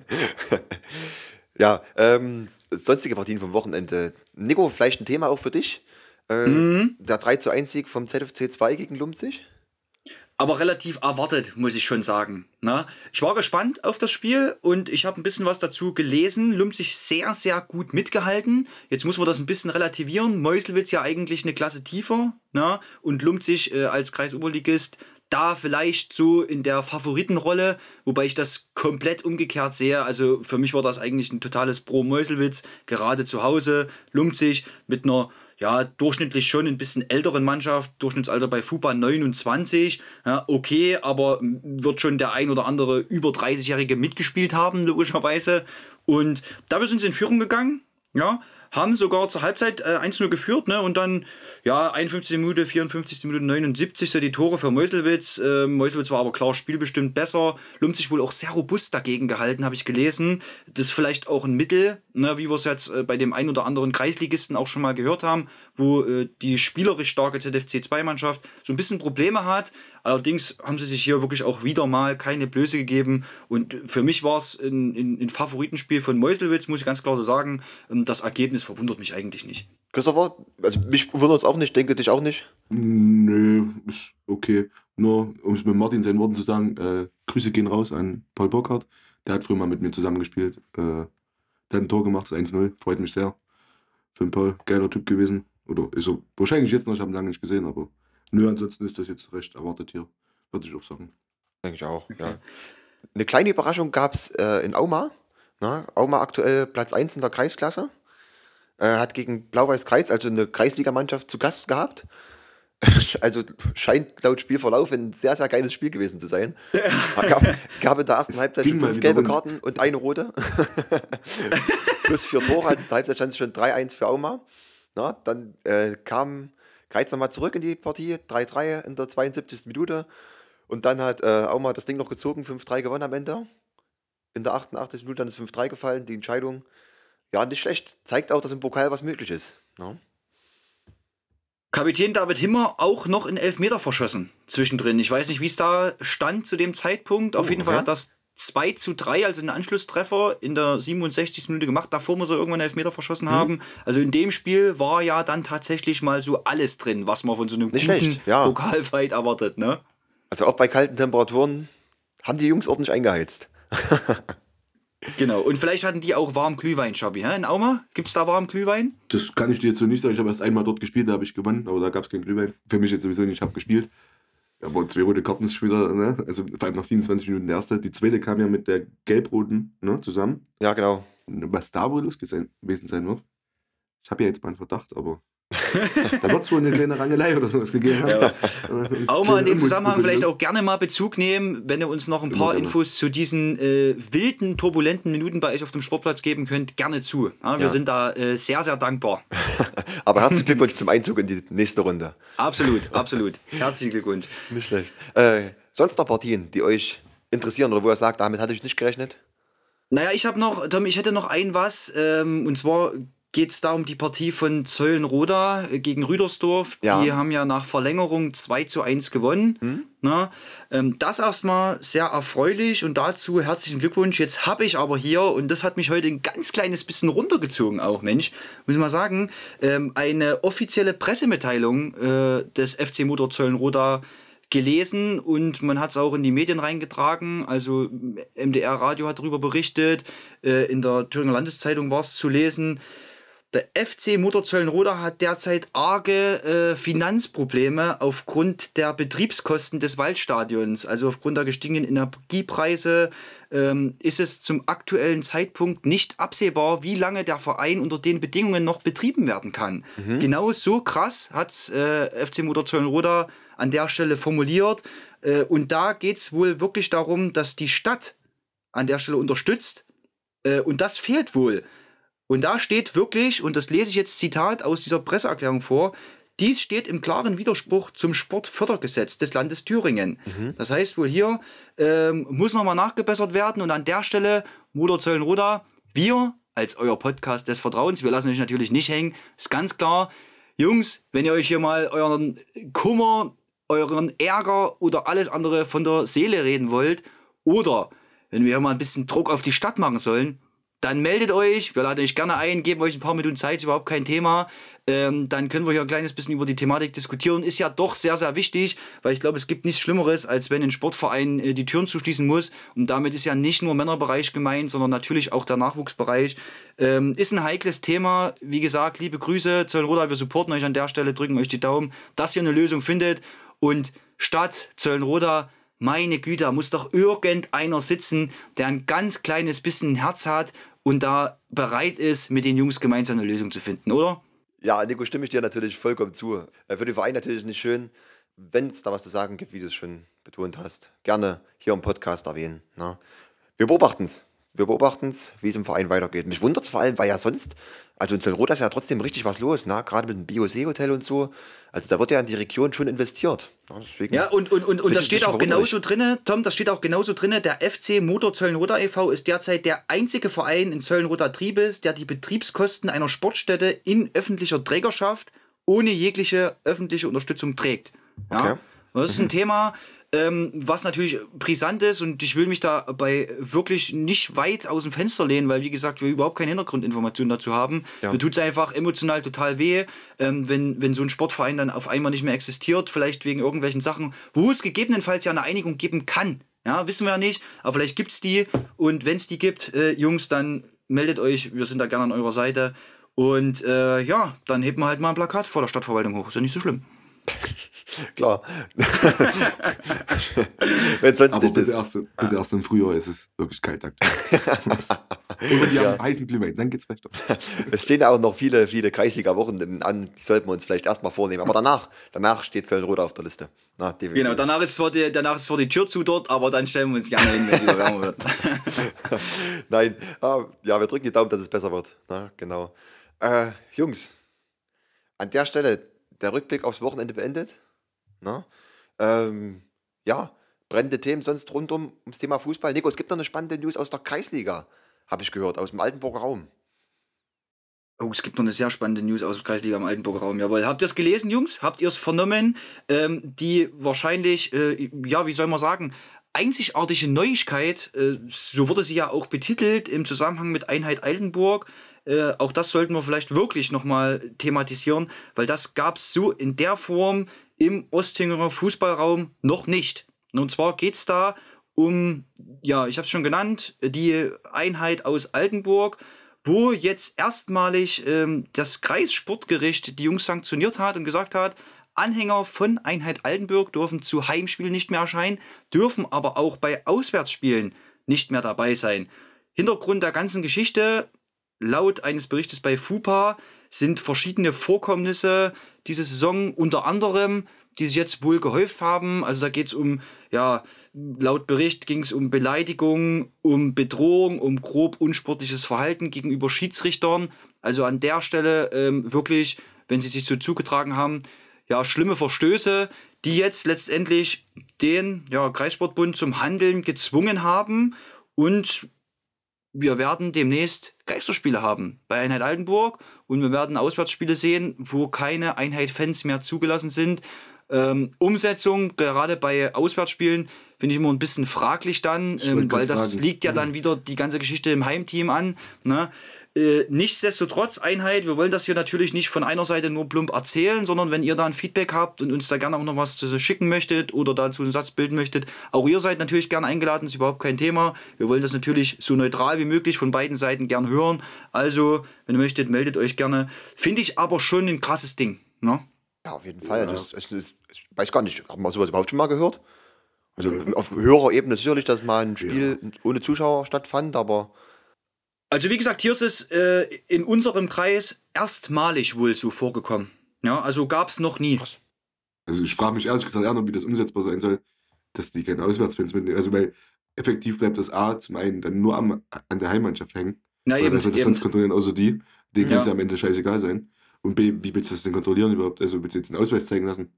Ja, ähm, sonstige Partien vom Wochenende. Nico, vielleicht ein Thema auch für dich. Äh, Mhm. Der 3 zu 1 Sieg vom ZFC 2 gegen Lumpzig. Aber relativ erwartet, muss ich schon sagen. Na, ich war gespannt auf das Spiel und ich habe ein bisschen was dazu gelesen. Lumpzig sehr, sehr gut mitgehalten. Jetzt muss man das ein bisschen relativieren. Meuselwitz ja eigentlich eine Klasse tiefer. Na? Und Lumpzig äh, als Kreisoberligist da vielleicht so in der Favoritenrolle, wobei ich das komplett umgekehrt sehe. Also für mich war das eigentlich ein totales Pro-Meuselwitz, gerade zu Hause. Lumpzig mit einer ja, durchschnittlich schon ein bisschen älteren Mannschaft, Durchschnittsalter bei FUPA 29, ja, okay, aber wird schon der ein oder andere über 30-Jährige mitgespielt haben, logischerweise. Und dafür sind sie in Führung gegangen, ja, haben sogar zur Halbzeit äh, 1-0 geführt, ne? Und dann, ja, 51. Minute, 54. Minute, 79. die Tore für Meuselwitz. Äh, Meuselwitz war aber klar spielbestimmt besser. Lump sich wohl auch sehr robust dagegen gehalten, habe ich gelesen. Das ist vielleicht auch ein Mittel, ne, wie wir es jetzt äh, bei dem ein oder anderen Kreisligisten auch schon mal gehört haben, wo äh, die spielerisch starke ZFC 2-Mannschaft so ein bisschen Probleme hat. Allerdings haben sie sich hier wirklich auch wieder mal keine Blöße gegeben. Und für mich war es ein, ein, ein Favoritenspiel von Meuselwitz, muss ich ganz klar so sagen. Ähm, Das Ergebnis verwundert mich eigentlich nicht. Christopher, also mich wundert es auch nicht, denke dich auch nicht. Nö, ist okay. Nur, um es mit Martin seinen Worten zu sagen, äh, Grüße gehen raus an Paul Burkhardt. Der hat früher mal mit mir zusammengespielt. Äh, der hat ein Tor gemacht, das 1-0. Freut mich sehr. Für den Paul, geiler Typ gewesen. Oder ist er wahrscheinlich jetzt noch, ich habe ihn lange nicht gesehen, aber nö, ansonsten ist das jetzt recht erwartet hier. Würde ich auch sagen. Denke ich auch, ja. Eine kleine Überraschung gab es äh, in Auma. Na, Auma aktuell Platz 1 in der Kreisklasse. Äh, hat gegen Blau-Weiß Kreis, also eine Kreisligamannschaft, zu Gast gehabt. Also scheint laut Spielverlauf ein sehr, sehr geiles Spiel gewesen zu sein. Gab, gab in der ersten Es Halbzeit fünf gelbe rund. Karten und eine rote. Plus vier Tore. Also zur Halbzeit stand es schon 3-1 für Auma. Na, dann äh, kam Kreiz nochmal zurück in die Partie. 3-3 in der 72. Minute. Und dann hat äh, Auma das Ding noch gezogen, 5-3 gewonnen am Ende. In der 88. Minute dann ist 5-3 gefallen, die Entscheidung. Ja, nicht schlecht. Zeigt auch, dass im Pokal was möglich ist. ne? Ja. Kapitän David Himmer auch noch in Elfmeter verschossen zwischendrin. Ich weiß nicht, wie es da stand zu dem Zeitpunkt. Auf Oh, jeden Fall hat das 2 zu 3, also einen Anschlusstreffer in der 67. Minute gemacht. Davor muss er irgendwann einen Elfmeter verschossen Mhm. haben. Also in dem Spiel war ja dann tatsächlich mal so alles drin, was man von so einem Nicht guten schlecht, ja. Pokalfight erwartet. Ne? Also auch bei kalten Temperaturen haben die Jungs ordentlich eingeheizt. Genau. Und vielleicht hatten die auch warm Glühwein, Schabi. hä? In Auma? Gibt es da warm Glühwein? Das kann ich dir jetzt so nicht sagen. Ich habe erst einmal dort gespielt, da habe ich gewonnen, aber da gab es kein Glühwein. Für mich jetzt sowieso nicht, ich habe gespielt. Aber zwei rote Karten ist schon wieder, ne? Also vor allem nach 27 Minuten der erste. Die zweite kam ja mit der gelb-roten ne, zusammen. Ja, genau. Was da wohl los gewesen sein wird. Ich habe ja jetzt meinen Verdacht, aber da wird es wohl eine kleine Rangelei oder sowas gegeben haben. Auch mal in dem Zusammenhang vielleicht auch gerne mal Bezug nehmen, wenn ihr uns noch ein Immer paar gerne. Infos zu diesen äh, wilden, turbulenten Minuten bei euch auf dem Sportplatz geben könnt, gerne zu. Ja, wir Ja. sind da äh, sehr, sehr dankbar. Aber herzlichen Glückwunsch zum Einzug in die nächste Runde. Absolut, absolut. Herzlichen Glückwunsch. Nicht schlecht. Äh, sonst noch Partien, die euch interessieren oder wo ihr sagt, damit hatte ich nicht gerechnet? Naja, ich habe noch, Tom, ich hätte noch ein was, ähm, und zwar geht es da um die Partie von Zeulenroda äh, gegen Rüdersdorf. Ja. Die haben ja nach Verlängerung 2 zu 1 gewonnen. Na, ähm, das erstmal sehr erfreulich und dazu herzlichen Glückwunsch. Jetzt habe ich aber hier, und das hat mich heute ein ganz kleines bisschen runtergezogen auch, Mensch, muss ich mal sagen, ähm, eine offizielle Pressemitteilung äh, des FC Motor Zeulenroda gelesen und man hat es auch in die Medien reingetragen. Also MDR Radio hat darüber berichtet, äh, in der Thüringer Landeszeitung war es zu lesen. Der FC Motorzöllenroda hat derzeit arge äh, Finanzprobleme aufgrund der Betriebskosten des Waldstadions. Also aufgrund der gestiegenen Energiepreise ähm, ist es zum aktuellen Zeitpunkt nicht absehbar, wie lange der Verein unter den Bedingungen noch betrieben werden kann. Genau so krass hat äh, FC Motorzöllenroda an der Stelle formuliert. Äh, und da geht es wohl wirklich darum, dass die Stadt an der Stelle unterstützt. Äh, und das fehlt wohl. Und da steht wirklich, und das lese ich jetzt Zitat aus dieser Presseerklärung vor, dies steht im klaren Widerspruch zum Sportfördergesetz des Landes Thüringen. Das heißt wohl hier ähm, muss nochmal nachgebessert werden. Und an der Stelle, Motor Zöllenroda, wir als euer Podcast des Vertrauens, wir lassen euch natürlich nicht hängen, ist ganz klar, Jungs, wenn ihr euch hier mal euren Kummer, euren Ärger oder alles andere von der Seele reden wollt oder wenn wir hier mal ein bisschen Druck auf die Stadt machen sollen, dann meldet euch, wir laden euch gerne ein, geben euch ein paar Minuten Zeit, ist überhaupt kein Thema. Ähm, dann können wir hier ein kleines bisschen über die Thematik diskutieren. Ist ja doch sehr, sehr wichtig, weil ich glaube, es gibt nichts Schlimmeres, als wenn ein Sportverein äh, die Türen zuschließen muss. Und damit ist ja nicht nur Männerbereich gemeint, sondern natürlich auch der Nachwuchsbereich. Ähm, ist ein heikles Thema. Wie gesagt, liebe Grüße, Zöllenroda, wir supporten euch an der Stelle, drücken euch die Daumen, dass ihr eine Lösung findet. Und Stadt Zöllenroda, meine Güte, muss doch irgendeiner sitzen, der ein ganz kleines bisschen Herz hat und da bereit ist, mit den Jungs gemeinsam eine Lösung zu finden, oder? Ja, Nico, stimme ich dir natürlich vollkommen zu. Äh, Für den Verein natürlich nicht schön, wenn es da was zu sagen gibt, wie du es schon betont hast. Gerne hier im Podcast erwähnen. Ne? Wir beobachten es. Wir beobachten es, wie es im Verein weitergeht. Mich wundert es vor allem, weil ja sonst, also in Zellroda ist ja trotzdem richtig was los, ne? gerade mit dem Biosee-Hotel und so. Also da wird ja in die Region schon investiert. Ja, deswegen Ja, und, und, und, und das steht auch genauso drinne, Tom, das steht auch genauso drinne. Der FC Motor Zöllenroda e.V. ist derzeit der einzige Verein in Zöllenroda Triebes, der die Betriebskosten einer Sportstätte in öffentlicher Trägerschaft ohne jegliche öffentliche Unterstützung trägt. Ja? Okay. Und Das ist ein Thema, ähm, was natürlich brisant ist und ich will mich dabei wirklich nicht weit aus dem Fenster lehnen, weil wie gesagt, wir überhaupt keine Hintergrundinformationen dazu haben. Ja. Mir tut es einfach emotional total weh, ähm, wenn, wenn so ein Sportverein dann auf einmal nicht mehr existiert, vielleicht wegen irgendwelchen Sachen, wo es gegebenenfalls ja eine Einigung geben kann. Ja, wissen wir ja nicht, aber vielleicht gibt es die und wenn es die gibt, äh, Jungs, dann meldet euch, wir sind da gerne an eurer Seite. Und äh, ja, dann hebt man halt mal ein Plakat vor der Stadtverwaltung hoch. Ist ja nicht so schlimm. Klar. Wenn sonst Aber nicht bitte das. erst, bitte erst im Frühjahr ist es wirklich kalt aktuell. Oder die haben heißen Glühwein, dann geht's vielleicht doch. Es stehen ja auch noch viele, viele Kreisliga-Wochen an, die sollten wir uns vielleicht erstmal vornehmen. Aber danach, danach steht Zöllenroda auf der Liste. Na. Genau, danach ist, zwar die, danach ist zwar die Tür zu dort, aber dann stellen wir uns gerne hin, wenn es wieder wärmer wird. Nein, ah, ja, wir drücken die Daumen, dass es besser wird. Na, genau. Äh, Jungs, an der Stelle der Rückblick aufs Wochenende beendet. Na? Ähm, ja, brennende Themen sonst rundum ums Thema Fußball. Nico, es gibt noch eine spannende News aus der Kreisliga, habe ich gehört, aus dem Altenburger Raum. Oh, es gibt noch eine sehr spannende News aus dem Kreisliga am Altenburger Raum. Jawohl. Habt ihr es gelesen, Jungs? Habt ihr es vernommen? Ähm, die wahrscheinlich, äh, ja, wie soll man sagen, einzigartige Neuigkeit, äh, so wurde sie ja auch betitelt im Zusammenhang mit Einheit Altenburg. Äh, auch das sollten wir vielleicht wirklich nochmal thematisieren, weil das gab es so in der Form im Ostingerer Fußballraum noch nicht. Und zwar geht es da um, ja, ich habe es schon genannt, die Einheit aus Altenburg, wo jetzt erstmalig ähm, das Kreissportgericht die Jungs sanktioniert hat und gesagt hat, Anhänger von Einheit Altenburg dürfen zu Heimspielen nicht mehr erscheinen, dürfen aber auch bei Auswärtsspielen nicht mehr dabei sein. Hintergrund der ganzen Geschichte, laut eines Berichtes bei FUPA, sind verschiedene Vorkommnisse diese Saison unter anderem, die sich jetzt wohl gehäuft haben. Also da geht es um, ja, laut Bericht ging es um Beleidigung, um Bedrohung, um grob unsportliches Verhalten gegenüber Schiedsrichtern. Also an der Stelle ähm, wirklich, wenn sie sich so zugetragen haben, ja, schlimme Verstöße, die jetzt letztendlich den ja, Kreissportbund zum Handeln gezwungen haben und wir werden demnächst Geisterspiele haben bei Einheit Altenburg und wir werden Auswärtsspiele sehen, wo keine Einheit-Fans mehr zugelassen sind. Ähm, Umsetzung, gerade bei Auswärtsspielen, finde ich immer ein bisschen fraglich dann, ähm, weil das fragen. liegt ja dann wieder die ganze Geschichte im Heimteam an. Ne? Äh, nichtsdestotrotz Einheit, wir wollen das hier natürlich nicht von einer Seite nur plump erzählen, sondern wenn ihr da ein Feedback habt und uns da gerne auch noch was zu schicken möchtet oder dazu einen Satz bilden möchtet, auch ihr seid natürlich gerne eingeladen, ist überhaupt kein Thema. Wir wollen das natürlich so neutral wie möglich von beiden Seiten gern hören. Also, wenn ihr möchtet, meldet euch gerne. Finde ich aber schon ein krasses Ding. Ne? Ja, auf jeden Fall. Also es, es, es, ich weiß gar nicht, haben wir sowas überhaupt schon mal gehört? Also auf höherer Ebene sicherlich, dass mal ein Spiel ohne Zuschauer stattfand, aber Also wie gesagt, hier ist es äh, in unserem Kreis erstmalig wohl so vorgekommen. Ja, also gab es noch nie. Also ich frage mich ehrlich gesagt eher noch, wie das umsetzbar sein soll, dass die keine Auswärtsfans mitnehmen. Also weil effektiv bleibt das A zum einen dann nur am, an der Heimmannschaft hängen. Na weil eben, soll das eben. sonst kontrollieren, außer die. Denen Ja. kann es ja am Ende scheißegal sein. Und B, wie willst du das denn kontrollieren überhaupt? Also willst du jetzt einen Ausweis zeigen lassen?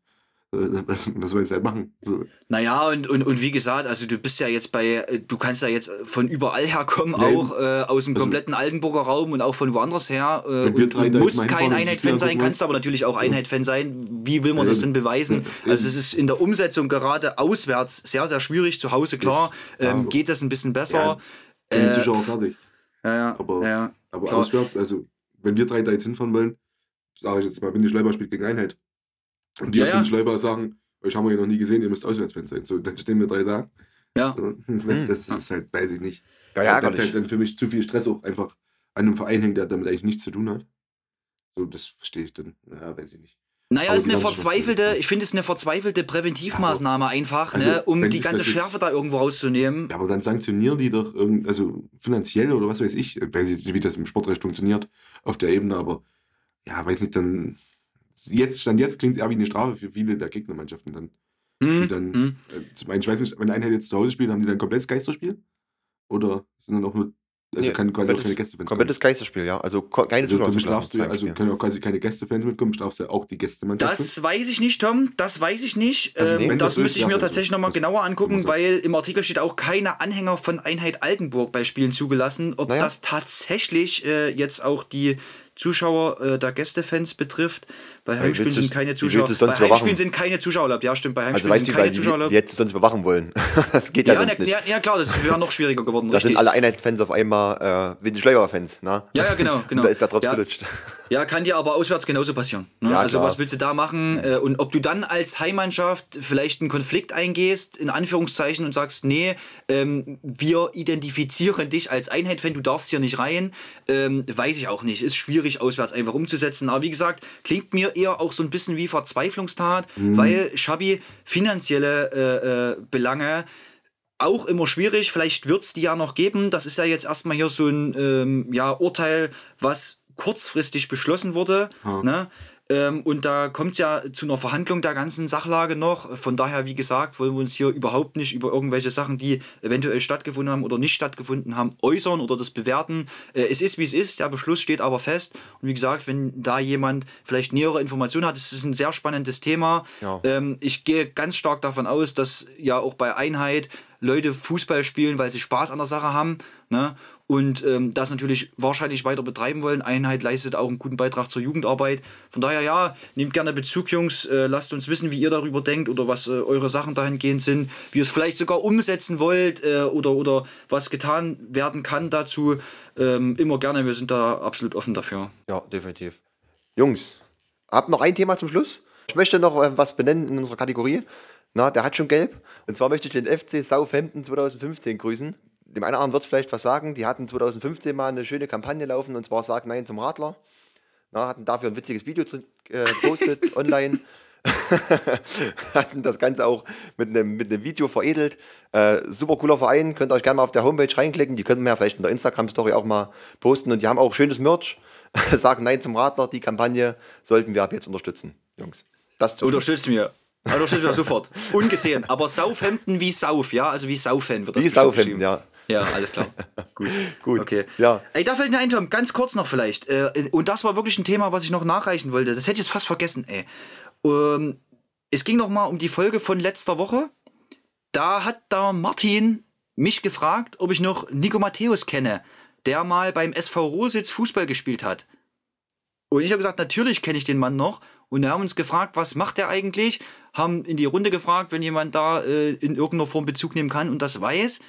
Äh, Was, was soll ich halt machen? So. Naja, und, und, und wie gesagt, also du bist ja jetzt bei, äh, du kannst ja jetzt von überall herkommen, Ja, auch äh, aus dem Also- kompletten Altenburger Raum und auch von woanders her. Äh, und, und musst kein Einheit-Fan sein, kannst aber natürlich auch Einheit-Fan sein. Wie will man Ja, das denn beweisen? Ja, also es ist in der Umsetzung gerade auswärts sehr, sehr schwierig. Zu Hause, klar, ähm, geht das ein bisschen besser. Ja, die Zuschauer fertig. Ja, ja, Aber, aber auswärts, also wenn wir drei da jetzt hinfahren wollen, sage ich jetzt mal, wenn die Schleiber spielt gegen Einheit. Und die Ja, aus ja. den Schleiber sagen, euch haben wir hier noch nie gesehen, ihr müsst Auswärtsfans sein. So, dann stehen wir drei da. Ja. Das ist halt, weiß ich nicht. ja, Da ärgerlich. halt dann für mich zu viel Stress auch einfach an einem Verein hängt, der damit eigentlich nichts zu tun hat. So, das verstehe ich dann. Ja, weiß ich nicht. Naja, Aber ist eine verzweifelte, ich finde es eine verzweifelte Präventivmaßnahme einfach, Also, ne, um die ganze Schärfe da irgendwo rauszunehmen. Ja, aber dann sanktionieren die doch irgend, also finanziell oder was weiß ich, weiß jetzt nicht, wie das im Sportrecht funktioniert auf der Ebene, aber ja, weiß nicht, dann jetzt, stand jetzt klingt es eher wie eine Strafe für viele der Gegnermannschaften dann. Hm, Die dann, hm. äh, zum einen, ich weiß nicht, wenn eine jetzt zu Hause spielt, haben die dann komplett das Geisterspiel? Oder sind dann auch nur Also Nee, kann quasi auch komplettes- keine Gästefans kommen. Komplettes Geisterspiel, ja. Also keine Also, Zuschauer. du zugelassen, strafst du, also können auch quasi keine Gästefans mitkommen, strafst du auch die Gästemannschaft. Das weiß ich nicht, Tom. Das weiß ich nicht. Also, Ähm, nee, das das müsste ich mir tatsächlich nochmal genauer angucken, weil im Artikel steht auch keine Anhänger von Einheit Altenburg bei Spielen zugelassen. Ob Naja. das tatsächlich äh, jetzt auch die Zuschauer äh, der Gästefans betrifft. Bei Heimspielen sind keine Zuschauer. Bei überwachen? Heimspielen sind keine Zuschauer erlaubt. Ja, stimmt. Bei Also Heimspielen weißt sind keine weil Zuschauer erlaubt. du sonst überwachen wollen? das geht ja, Ja, sonst na, nicht. ja, ja, klar, das wäre noch schwieriger geworden. Da sind alle Einheit-Fans auf einmal äh, wie die Schleuer-Fans, ne? Ja, ja, genau, genau. Und da ist der Drops Ja. gelutscht. Ja, kann dir aber auswärts genauso passieren. Ne? Ja, also klar. was willst du da machen? Äh, Und ob du dann als Heimmannschaft vielleicht einen Konflikt eingehst, in Anführungszeichen, und sagst, nee, ähm, wir identifizieren dich als Einheit-Fan, du darfst hier nicht rein, ähm, weiß ich auch nicht. Ist schwierig, auswärts einfach umzusetzen. Aber wie gesagt, klingt mir eher auch so ein bisschen wie Verzweiflungstat, weil Schabi finanzielle äh, äh, Belange auch immer schwierig. Vielleicht wird es die ja noch geben. Das ist ja jetzt erstmal hier so ein ähm, ja, Urteil, was kurzfristig beschlossen wurde. Ne? Ähm, und da kommt es ja zu einer Verhandlung der ganzen Sachlage noch. Von daher, wie gesagt, wollen wir uns hier überhaupt nicht über irgendwelche Sachen, die eventuell stattgefunden haben oder nicht stattgefunden haben, äußern oder das bewerten. Äh, es ist, wie es ist. Der Beschluss steht aber fest. Und wie gesagt, wenn da jemand vielleicht nähere Informationen hat, es ist ein sehr spannendes Thema. Ja. Ähm, ich gehe ganz stark davon aus, dass ja auch bei Einheit Leute Fußball spielen, weil sie Spaß an der Sache haben. Ne? Und ähm, das natürlich wahrscheinlich weiter betreiben wollen. Einheit leistet auch einen guten Beitrag zur Jugendarbeit. Von daher, ja, nehmt gerne Bezug, Jungs. Äh, lasst uns wissen, wie ihr darüber denkt oder was äh, eure Sachen dahingehend sind. Wie ihr es vielleicht sogar umsetzen wollt äh, oder, oder was getan werden kann dazu. Ähm, immer gerne, wir sind da absolut offen dafür. Ja, definitiv. Jungs, habt noch ein Thema zum Schluss? Ich möchte noch äh, was benennen in unserer Kategorie. Na, der hat schon gelb. Und zwar möchte ich den FC Southampton 2015 grüßen. Dem einen oder anderen wird es vielleicht was sagen. Die hatten 2015 mal eine schöne Kampagne laufen und zwar Sag Nein zum Radler. Na, hatten dafür ein witziges Video drin, äh, postet online. hatten das Ganze auch mit einem, mit einem Video veredelt. Äh, super cooler Verein, könnt ihr euch gerne mal auf der Homepage reinklicken. Die können wir ja vielleicht in der Instagram-Story auch mal posten. Und die haben auch schönes Merch. Sagen Nein zum Radler. Die Kampagne sollten wir ab jetzt unterstützen, Jungs. Das Unterstützt mir. Unterstützt mir sofort. Ungesehen. Aber Southampton wie Sauf, ja? Also wie Saufen wird das Wie geschrieben. ja. Ja, alles klar. Gut. Gut. Okay. Ja. Ey, da fällt mir ein, Tom, ganz kurz noch vielleicht. Äh, und das war wirklich ein Thema, was ich noch nachreichen wollte. Das hätte ich jetzt fast vergessen, ey. Ähm, es ging noch mal um die Folge von letzter Woche. Da hat der Martin mich gefragt, ob ich noch Nico Matthäus kenne, der mal beim SV Rositz Fußball gespielt hat. Und ich habe gesagt, natürlich kenne ich den Mann noch. Und wir haben uns gefragt, was macht er eigentlich? Haben in die Runde gefragt, wenn jemand da äh, in irgendeiner Form Bezug nehmen kann und das weiß,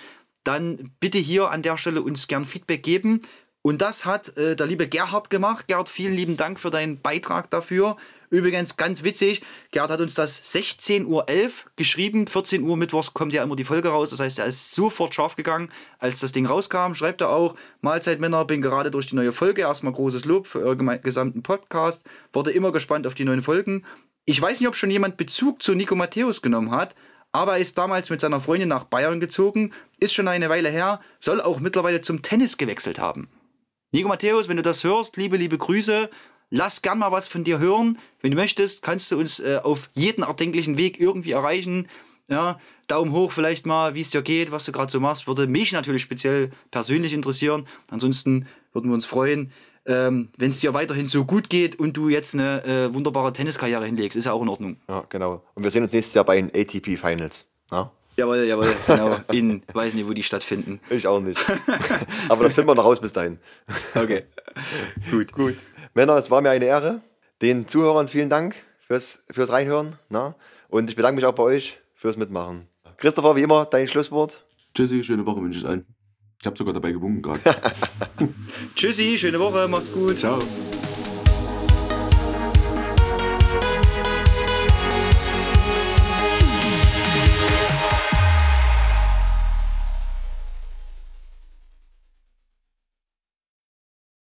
dann bitte hier an der Stelle uns gern Feedback geben. Und das hat äh, der liebe Gerhard gemacht. Gerhard, vielen lieben Dank für deinen Beitrag dafür. Übrigens ganz witzig, Gerhard hat uns das 16.11 Uhr geschrieben. 14 Uhr mittwochs kommt ja immer die Folge raus. Das heißt, er ist sofort scharf gegangen, als das Ding rauskam. Schreibt er auch, Mahlzeit Männer, bin gerade durch die neue Folge. Erstmal großes Lob für euren gesamten Podcast. Wurde immer gespannt auf die neuen Folgen. Ich weiß nicht, ob schon jemand Bezug zu Nico Matthäus genommen hat, aber er ist damals mit seiner Freundin nach Bayern gezogen, ist schon eine Weile her, soll auch mittlerweile zum Tennis gewechselt haben. Nico Matthäus, wenn du das hörst, liebe, liebe Grüße. Lass gern mal was von dir hören. Wenn du möchtest, kannst du uns äh, auf jeden erdenklichen Weg irgendwie erreichen. Ja, Daumen hoch vielleicht mal, wie es dir geht, was du gerade so machst. Würde mich natürlich speziell persönlich interessieren. Ansonsten würden wir uns freuen, ähm, wenn es dir weiterhin so gut geht und du jetzt eine äh, wunderbare Tenniskarriere hinlegst. Ist ja auch in Ordnung. Ja, genau. Und wir sehen uns nächstes Jahr bei den ATP Finals. Ja? Jawohl, jawohl, genau. In, weiß nicht, wo die stattfinden. Ich auch nicht. Aber das finden wir noch raus bis dahin. Okay. Gut. Gut. Männer, es war mir eine Ehre. Den Zuhörern vielen Dank fürs, fürs Reinhören. Na? Und ich bedanke mich auch bei euch fürs Mitmachen. Christopher, wie immer, dein Schlusswort. Tschüssi, schöne Woche wünsche ich allen. Ich habe sogar dabei gewunken gerade. Tschüssi, schöne Woche, macht's gut. Ciao.